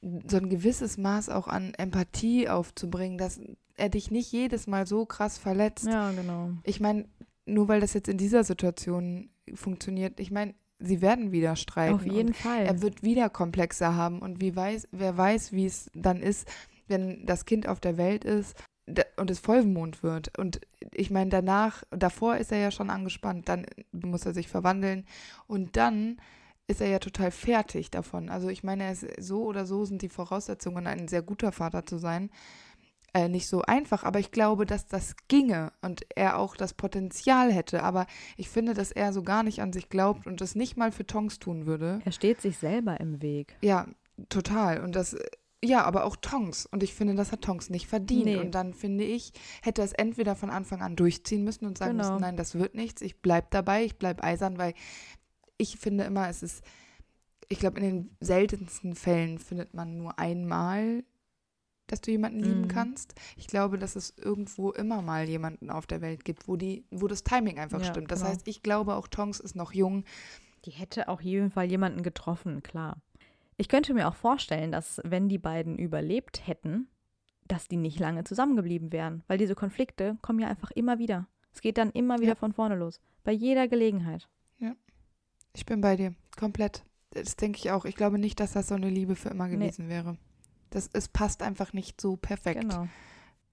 so ein gewisses Maß auch an Empathie aufzubringen, dass er dich nicht jedes Mal so krass verletzt. Ja, genau. Ich meine, nur weil das jetzt in dieser Situation funktioniert, ich meine, sie werden wieder streiten. Auf jeden Fall. Er wird wieder Komplexe haben und wie weiß, wer weiß, wie es dann ist, wenn das Kind auf der Welt ist und es Vollmond wird. Und ich meine, danach, davor ist er ja schon angespannt, dann muss er sich verwandeln und dann ist er ja total fertig davon. Also ich meine, so oder so sind die Voraussetzungen, ein sehr guter Vater zu sein, äh, nicht so einfach. Aber ich glaube, dass das ginge und er auch das Potenzial hätte. Aber ich finde, dass er so gar nicht an sich glaubt und das nicht mal für Tongs tun würde. Er steht sich selber im Weg. Ja, total. Und das ja, aber auch Tongs. Und ich finde, das hat Tongs nicht verdient. Nee. Und dann finde ich, hätte er es entweder von Anfang an durchziehen müssen und sagen genau. müssen, nein, das wird nichts, ich bleibe dabei, ich bleibe eisern, weil ich finde immer, es ist, ich glaube, in den seltensten Fällen findet man nur einmal, dass du jemanden lieben mhm. kannst. Ich glaube, dass es irgendwo immer mal jemanden auf der Welt gibt, wo die, wo das Timing einfach ja, stimmt. Das genau. heißt, ich glaube, auch Tongs ist noch jung. Die hätte auf jeden Fall jemanden getroffen, klar. Ich könnte mir auch vorstellen, dass wenn die beiden überlebt hätten, dass die nicht lange zusammengeblieben wären, weil diese Konflikte kommen ja einfach immer wieder. Es geht dann immer wieder ja. von vorne los, bei jeder Gelegenheit. Ja, ich bin bei dir, komplett. Das denke ich auch. Ich glaube nicht, dass das so eine Liebe für immer gewesen nee. wäre. Das, es passt einfach nicht so perfekt. Genau.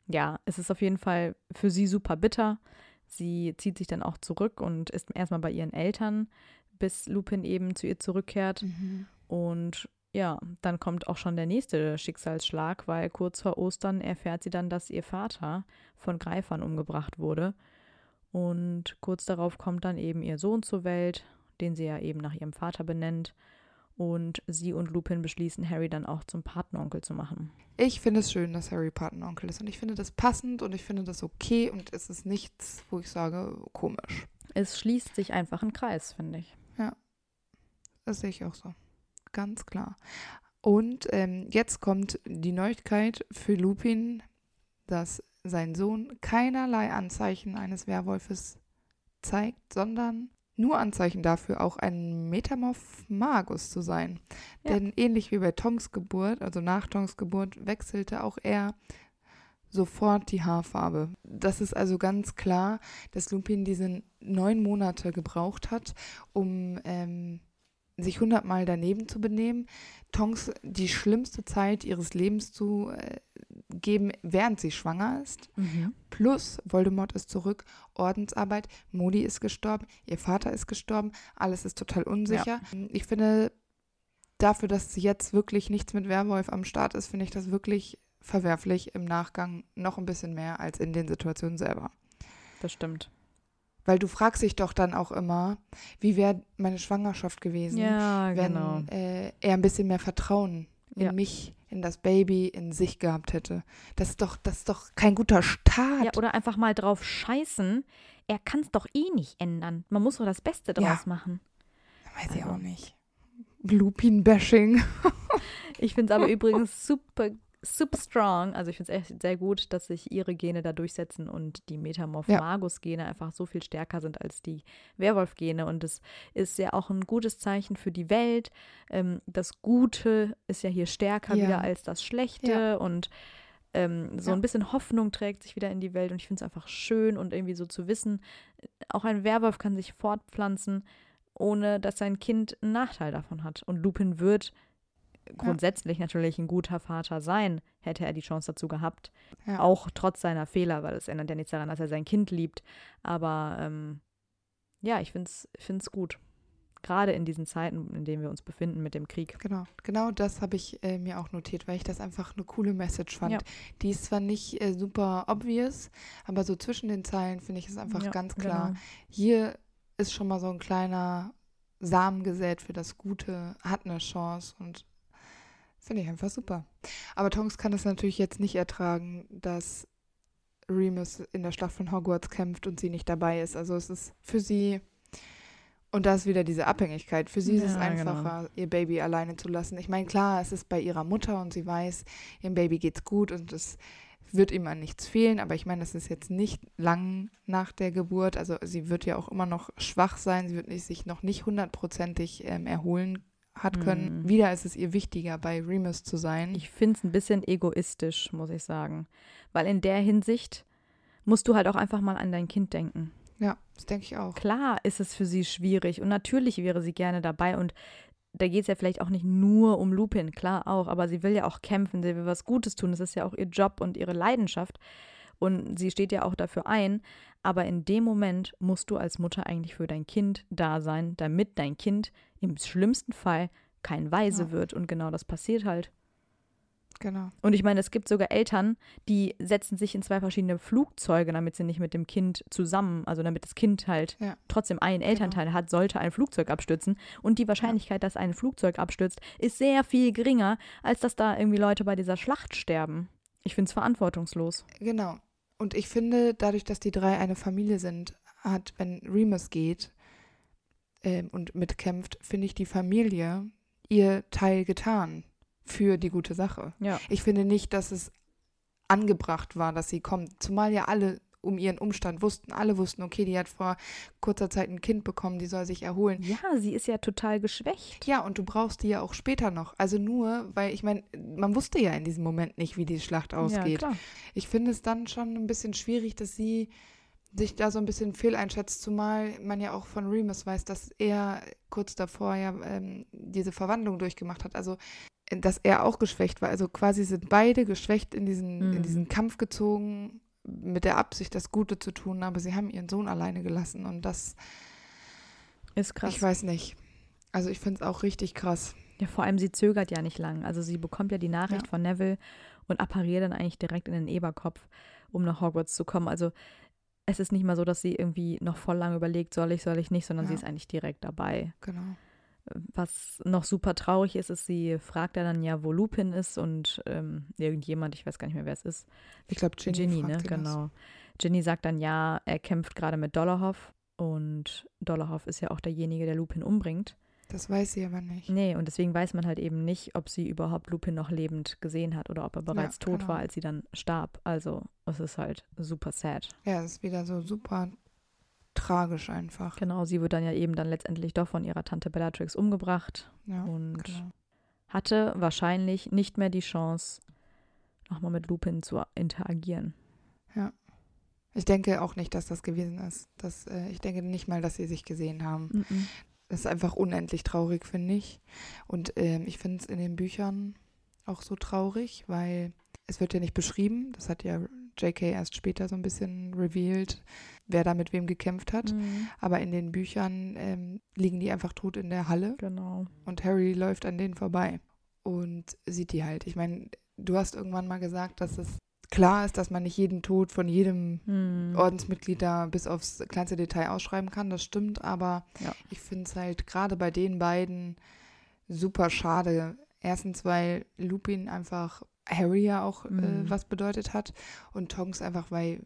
Ja, es ist auf jeden Fall für sie super bitter. Sie zieht sich dann auch zurück und ist erstmal bei ihren Eltern, bis Lupin eben zu ihr zurückkehrt. Mhm. Und ja, dann kommt auch schon der nächste Schicksalsschlag, weil kurz vor Ostern erfährt sie dann, dass ihr Vater von Greifern umgebracht wurde. Und kurz darauf kommt dann eben ihr Sohn zur Welt, den sie ja eben nach ihrem Vater benennt. Und sie und Lupin beschließen, Harry dann auch zum Patenonkel zu machen. Ich finde es schön, dass Harry Patenonkel ist. Und ich finde das passend und ich finde das okay. Und es ist nichts, wo ich sage, komisch. Es schließt sich einfach ein Kreis, finde ich. Ja, das sehe ich auch so ganz klar. Und ähm, jetzt kommt die Neuigkeit für Lupin, dass sein Sohn keinerlei Anzeichen eines Werwolfes zeigt, sondern nur Anzeichen dafür, auch ein Metamorph Magus zu sein. Ja. Denn ähnlich wie bei Tongs Geburt, also nach Tongs Geburt, wechselte auch er sofort die Haarfarbe. Das ist also ganz klar, dass Lupin diese neun Monate gebraucht hat, um ähm, sich hundertmal daneben zu benehmen, Tongs die schlimmste Zeit ihres Lebens zu äh, geben, während sie schwanger ist. Mhm. Plus Voldemort ist zurück, Ordensarbeit, Modi ist gestorben, ihr Vater ist gestorben, alles ist total unsicher. Ja. Ich finde, dafür, dass jetzt wirklich nichts mit Werwolf am Start ist, finde ich das wirklich verwerflich im Nachgang noch ein bisschen mehr als in den Situationen selber. Das stimmt. Weil du fragst dich doch dann auch immer, wie wäre meine Schwangerschaft gewesen, ja, wenn genau. äh, er ein bisschen mehr Vertrauen in ja. mich, in das Baby, in sich gehabt hätte. Das ist doch, das ist doch kein guter Start. Ja, oder einfach mal drauf scheißen. Er kann es doch eh nicht ändern. Man muss doch das Beste draus ja. machen. Weiß also. ich auch nicht. Lupin-Bashing. ich finde es aber (laughs) übrigens super super strong. Also ich finde es echt sehr gut, dass sich ihre Gene da durchsetzen und die Metamorph-Magus-Gene ja. einfach so viel stärker sind als die Werwolf-Gene. Und es ist ja auch ein gutes Zeichen für die Welt. Ähm, das Gute ist ja hier stärker ja. wieder als das Schlechte. Ja. Und ähm, so ein bisschen Hoffnung trägt sich wieder in die Welt. Und ich finde es einfach schön und irgendwie so zu wissen, auch ein Werwolf kann sich fortpflanzen, ohne dass sein Kind einen Nachteil davon hat. Und Lupin wird grundsätzlich ja. natürlich ein guter Vater sein, hätte er die Chance dazu gehabt. Ja. Auch trotz seiner Fehler, weil es ändert ja nichts daran, dass er sein Kind liebt. Aber ähm, ja, ich finde es gut. Gerade in diesen Zeiten, in denen wir uns befinden mit dem Krieg. Genau, genau das habe ich äh, mir auch notiert, weil ich das einfach eine coole Message fand. Ja. Die ist zwar nicht äh, super obvious, aber so zwischen den Zeilen finde ich es einfach ganz klar. Genau. Hier ist schon mal so ein kleiner Samen gesät für das Gute, hat eine Chance und Finde ich einfach super. Aber Tonks kann es natürlich jetzt nicht ertragen, dass Remus in der Schlacht von Hogwarts kämpft und sie nicht dabei ist. Also es ist für sie, und da ist wieder diese Abhängigkeit, für sie ist es Ja, einfacher, genau. ihr Baby alleine zu lassen. Ich meine, klar, es ist bei ihrer Mutter und sie weiß, ihrem Baby geht's gut und es wird ihm an nichts fehlen, aber ich meine, es ist jetzt nicht lang nach der Geburt, also sie wird ja auch immer noch schwach sein, sie wird sich noch nicht hundertprozentig ähm, erholen hat können. Mhm. Wieder ist es ihr wichtiger, bei Remus zu sein. Ich finde es ein bisschen egoistisch, muss ich sagen. Weil in der Hinsicht musst du halt auch einfach mal an dein Kind denken. ja, das denke ich auch. Klar ist es für sie schwierig und natürlich wäre sie gerne dabei und da geht es ja vielleicht auch nicht nur um Lupin, klar auch, aber sie will ja auch kämpfen, sie will was Gutes tun, das ist ja auch ihr Job und ihre Leidenschaft und sie steht ja auch dafür ein, aber in dem Moment musst du als Mutter eigentlich für dein Kind da sein, damit dein Kind im schlimmsten Fall kein Weise Ja. wird und genau das passiert halt. Genau. Und ich meine, es gibt sogar Eltern, die setzen sich in zwei verschiedene Flugzeuge, damit sie nicht mit dem Kind zusammen, also damit das Kind halt Ja. trotzdem einen Elternteil hat, sollte ein Flugzeug abstürzen. Und die Wahrscheinlichkeit, dass ein Flugzeug abstürzt, ist sehr viel geringer, als dass da irgendwie Leute bei dieser Schlacht sterben. Ich finde es verantwortungslos. Genau. Und ich finde, dadurch, dass die drei eine Familie sind, hat, wenn Remus geht ähm, und mitkämpft, finde ich die Familie ihr Teil getan für die gute Sache. Ja. Ich finde nicht, dass es angebracht war, dass sie kommt. Zumal ja alle um ihren Umstand wussten. Alle wussten, okay, die hat vor kurzer Zeit ein Kind bekommen, die soll sich erholen. Ja, sie ist ja total geschwächt. Ja, und du brauchst die ja auch später noch. Also nur, weil ich meine, man wusste ja in diesem Moment nicht, wie die Schlacht ausgeht. Ja. Ich finde es dann schon ein bisschen schwierig, dass sie sich da so ein bisschen fehleinschätzt, zumal man ja auch von Remus weiß, dass er kurz davor ja ähm, diese Verwandlung durchgemacht hat. Also, dass er auch geschwächt war. Also quasi sind beide geschwächt in diesen, Mhm. in diesen Kampf gezogen, mit der Absicht, das Gute zu tun, aber sie haben ihren Sohn alleine gelassen und das, Ist krass. ich weiß nicht. Also ich finde es auch richtig krass. Ja, vor allem sie zögert ja nicht lang. Also sie bekommt ja die Nachricht Ja. von Neville und appariert dann eigentlich direkt in den Eberkopf, um nach Hogwarts zu kommen. Also es ist nicht mal so, dass sie irgendwie noch voll lang überlegt, soll ich, soll ich nicht, sondern sie Ja. ist eigentlich direkt dabei. Genau. Was noch super traurig ist, ist, sie fragt ja dann ja, wo Lupin ist und ähm, irgendjemand, ich weiß gar nicht mehr, wer es ist. Ich glaube, Ginny, Ginny, ne? sie das. Genau. Ginny sagt dann ja, er kämpft gerade mit Dollarhoff und Dollarhoff ist ja auch derjenige, der Lupin umbringt. Das weiß sie aber nicht. Nee, und deswegen weiß man halt eben nicht, ob sie überhaupt Lupin noch lebend gesehen hat oder ob er bereits tot genau. war, als sie dann starb. Also es ist halt super sad. Ja, es ist wieder so super tragisch einfach. Genau, sie wird dann ja eben dann letztendlich doch von ihrer Tante Bellatrix umgebracht Ja, und genau. hatte wahrscheinlich nicht mehr die Chance, nochmal mit Lupin zu interagieren. Ich denke auch nicht, dass das gewesen ist. Das, äh, ich denke nicht mal, dass sie sich gesehen haben. Mhm. Das ist einfach unendlich traurig, finde ich. Und ähm, ich finde es in den Büchern auch so traurig, weil es wird ja nicht beschrieben. Das hat ja J.K. erst später so ein bisschen revealed, wer da mit wem gekämpft hat. Mhm. Aber in den Büchern ähm, liegen die einfach tot in der Halle Genau. und Harry läuft an denen vorbei und sieht die halt. Ich meine, du hast irgendwann mal gesagt, dass es klar ist, dass man nicht jeden Tod von jedem Mhm. Ordensmitglied da bis aufs kleinste Detail ausschreiben kann, das stimmt, aber Ja. ich finde es halt gerade bei den beiden super schade. Erstens, weil Lupin einfach Harry ja auch Mhm. äh, was bedeutet hat und Tonks einfach, weil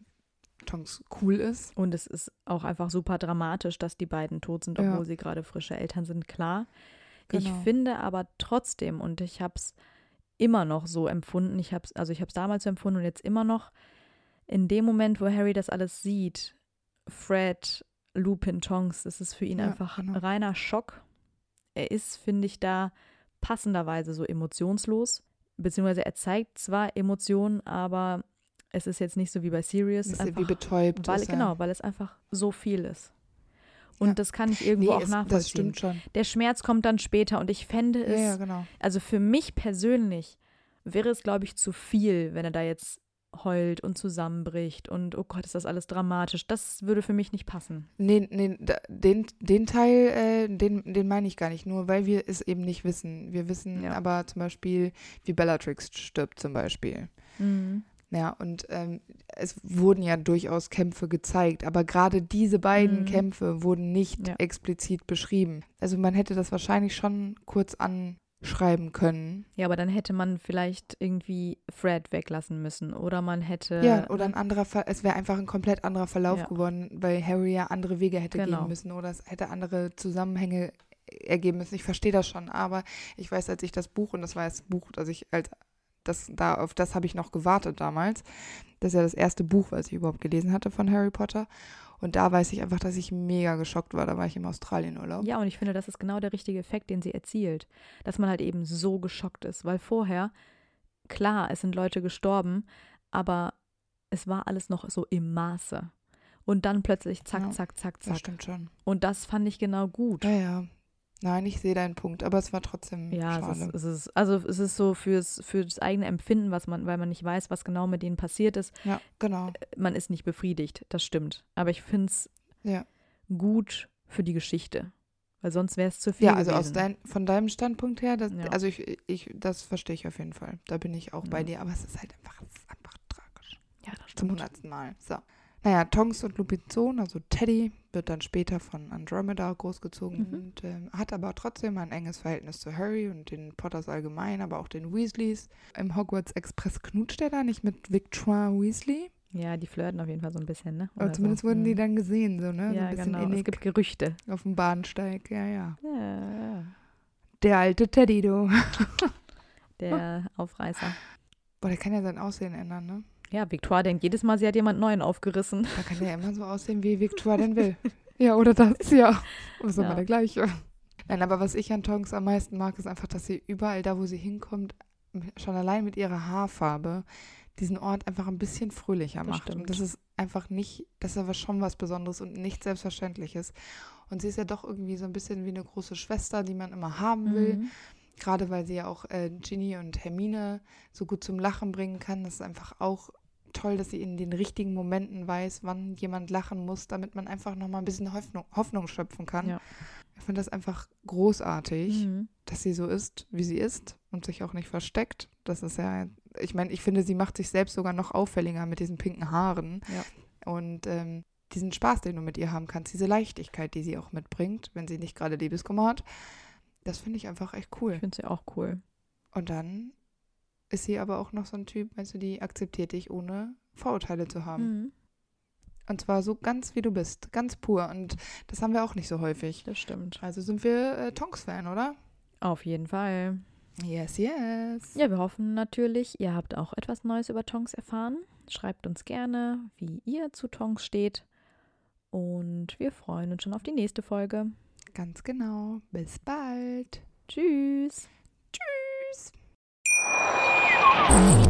Tonks cool ist. Und es ist auch einfach super dramatisch, dass die beiden tot sind, Ja. obwohl sie gerade frische Eltern sind, klar. Ich Genau. finde aber trotzdem, und ich habe es immer noch so empfunden, ich habe also ich habe es damals so empfunden und jetzt immer noch, in dem Moment, wo Harry das alles sieht, Fred, Lupin, Tonks, das ist für ihn Ja, einfach genau. reiner Schock. Er ist, finde ich, da passenderweise so emotionslos, beziehungsweise er zeigt zwar Emotionen, aber es ist jetzt nicht so wie bei Sirius, Ist einfach wie betäubt. weil, ist genau, weil es einfach so viel ist. Und Ja. das kann ich irgendwo Nee, auch es, das nachvollziehen. stimmt schon. Der Schmerz kommt dann später und ich fände Ja, es, ja, genau. also für mich persönlich wäre es, glaube ich, zu viel, wenn er da jetzt heult und zusammenbricht und oh Gott, ist das alles dramatisch. Das würde für mich nicht passen. Nee, nee, den, den Teil, äh, den, den meine ich gar nicht, nur weil wir es eben nicht wissen. Wir wissen Ja. aber zum Beispiel, wie Bellatrix stirbt zum Beispiel. Ja, und ähm, es wurden ja durchaus Kämpfe gezeigt, aber gerade diese beiden Mhm. Kämpfe wurden nicht Ja. explizit beschrieben. Also man hätte das wahrscheinlich schon kurz schreiben können. Ja, aber dann hätte man vielleicht irgendwie Fred weglassen müssen oder man hätte. Ja, oder ein anderer, Ver es wäre einfach ein komplett anderer Verlauf Ja. geworden, weil Harry ja andere Wege hätte Genau. gehen müssen oder es hätte andere Zusammenhänge ergeben müssen. Ich verstehe das schon, aber ich weiß, als ich das Buch, und das war das Buch, das ich als das da auf das habe ich noch gewartet damals. Das ist ja das erste Buch, was ich überhaupt gelesen hatte von Harry Potter. Und da weiß ich einfach, dass ich mega geschockt war. Da war ich im Australienurlaub. Ja, und ich finde, das ist genau der richtige Effekt, den sie erzielt. Dass man halt eben so geschockt ist. Weil vorher, klar, es sind Leute gestorben, aber es war alles noch so im Maße. Und dann plötzlich zack, Ja, zack, zack, Das zack. stimmt schon. Und das fand ich genau gut. Ja, ja. Nein, ich sehe deinen Punkt, aber es war trotzdem Ja, schade. es ist, es ist, also es ist so fürs, für das eigene Empfinden, was man, weil man nicht weiß, was genau mit denen passiert ist. ja, genau. Man ist nicht befriedigt, das stimmt. Aber ich finde es Ja. gut für die Geschichte. Weil sonst wäre es zu viel. Ja, also aus dein, von deinem Standpunkt her, das, Ja. also ich, ich, das verstehe ich auf jeden Fall. Da bin ich auch bei Ja. dir, aber es ist halt einfach, es ist einfach tragisch. Ja, das Zum stimmt. hundertsten Mal. So. Naja, Tonks und Lupins Sohn, also Teddy, wird dann später von Andromeda großgezogen Mhm. und ähm, hat aber trotzdem ein enges Verhältnis zu Harry und den Potters allgemein, aber auch den Weasleys. Im Hogwarts Express knutscht er da nicht mit Victoire Weasley. Ja, die flirten auf jeden Fall so ein bisschen, ne? Aber Oder zumindest so. wurden die Mhm. dann gesehen, so, ne? so Ja, ein bisschen genau. Es innig gibt Gerüchte. auf dem Bahnsteig. Ja, ja. Ja, ja. Der alte Teddy, du. Der (laughs) Aufreißer. Boah, der kann ja sein Aussehen ändern, ne? Ja, Victoire denkt jedes Mal, sie hat jemand Neuen aufgerissen. Da kann der (laughs) immer so aussehen, wie Victoire denn will. ja, oder das, ja. Das ist immer Ja. der gleiche. Nein, aber was ich an Tonks am meisten mag, ist einfach, dass sie überall da, wo sie hinkommt, schon allein mit ihrer Haarfarbe, diesen Ort einfach ein bisschen fröhlicher Das macht. stimmt. Und das ist einfach nicht, das ist aber schon was Besonderes und nicht Selbstverständliches. Und sie ist ja doch irgendwie so ein bisschen wie eine große Schwester, die man immer haben will. Mhm. Gerade weil sie ja auch äh, Ginny und Hermine so gut zum Lachen bringen kann. Das ist einfach auch toll, dass sie in den richtigen Momenten weiß, wann jemand lachen muss, damit man einfach nochmal ein bisschen Hoffnung, Hoffnung schöpfen kann. Ja. Ich finde das einfach großartig, Mhm. dass sie so ist, wie sie ist und sich auch nicht versteckt. Das ist ja, ich meine, ich finde, sie macht sich selbst sogar noch auffälliger mit diesen pinken Haaren. Ja. Und ähm, diesen Spaß, den du mit ihr haben kannst, diese Leichtigkeit, die sie auch mitbringt, wenn sie nicht gerade Liebeskummer hat. Das finde ich einfach echt cool. Ich finde sie auch cool. Und dann ist sie aber auch noch so ein Typ, weißt du, die akzeptiert dich, ohne Vorurteile zu haben. Mhm. Und zwar so ganz wie du bist, ganz pur. Und das haben wir auch nicht so häufig. Das stimmt. Also sind wir äh, Tonks-Fan, oder? Auf jeden Fall. Yes, yes. Ja, wir hoffen natürlich, ihr habt auch etwas Neues über Tonks erfahren. Schreibt uns gerne, wie ihr zu Tonks steht. Und wir freuen uns schon auf die nächste Folge. Ganz genau. Bis bald. Tschüss. Mm-hmm.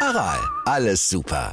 Aral, alles super.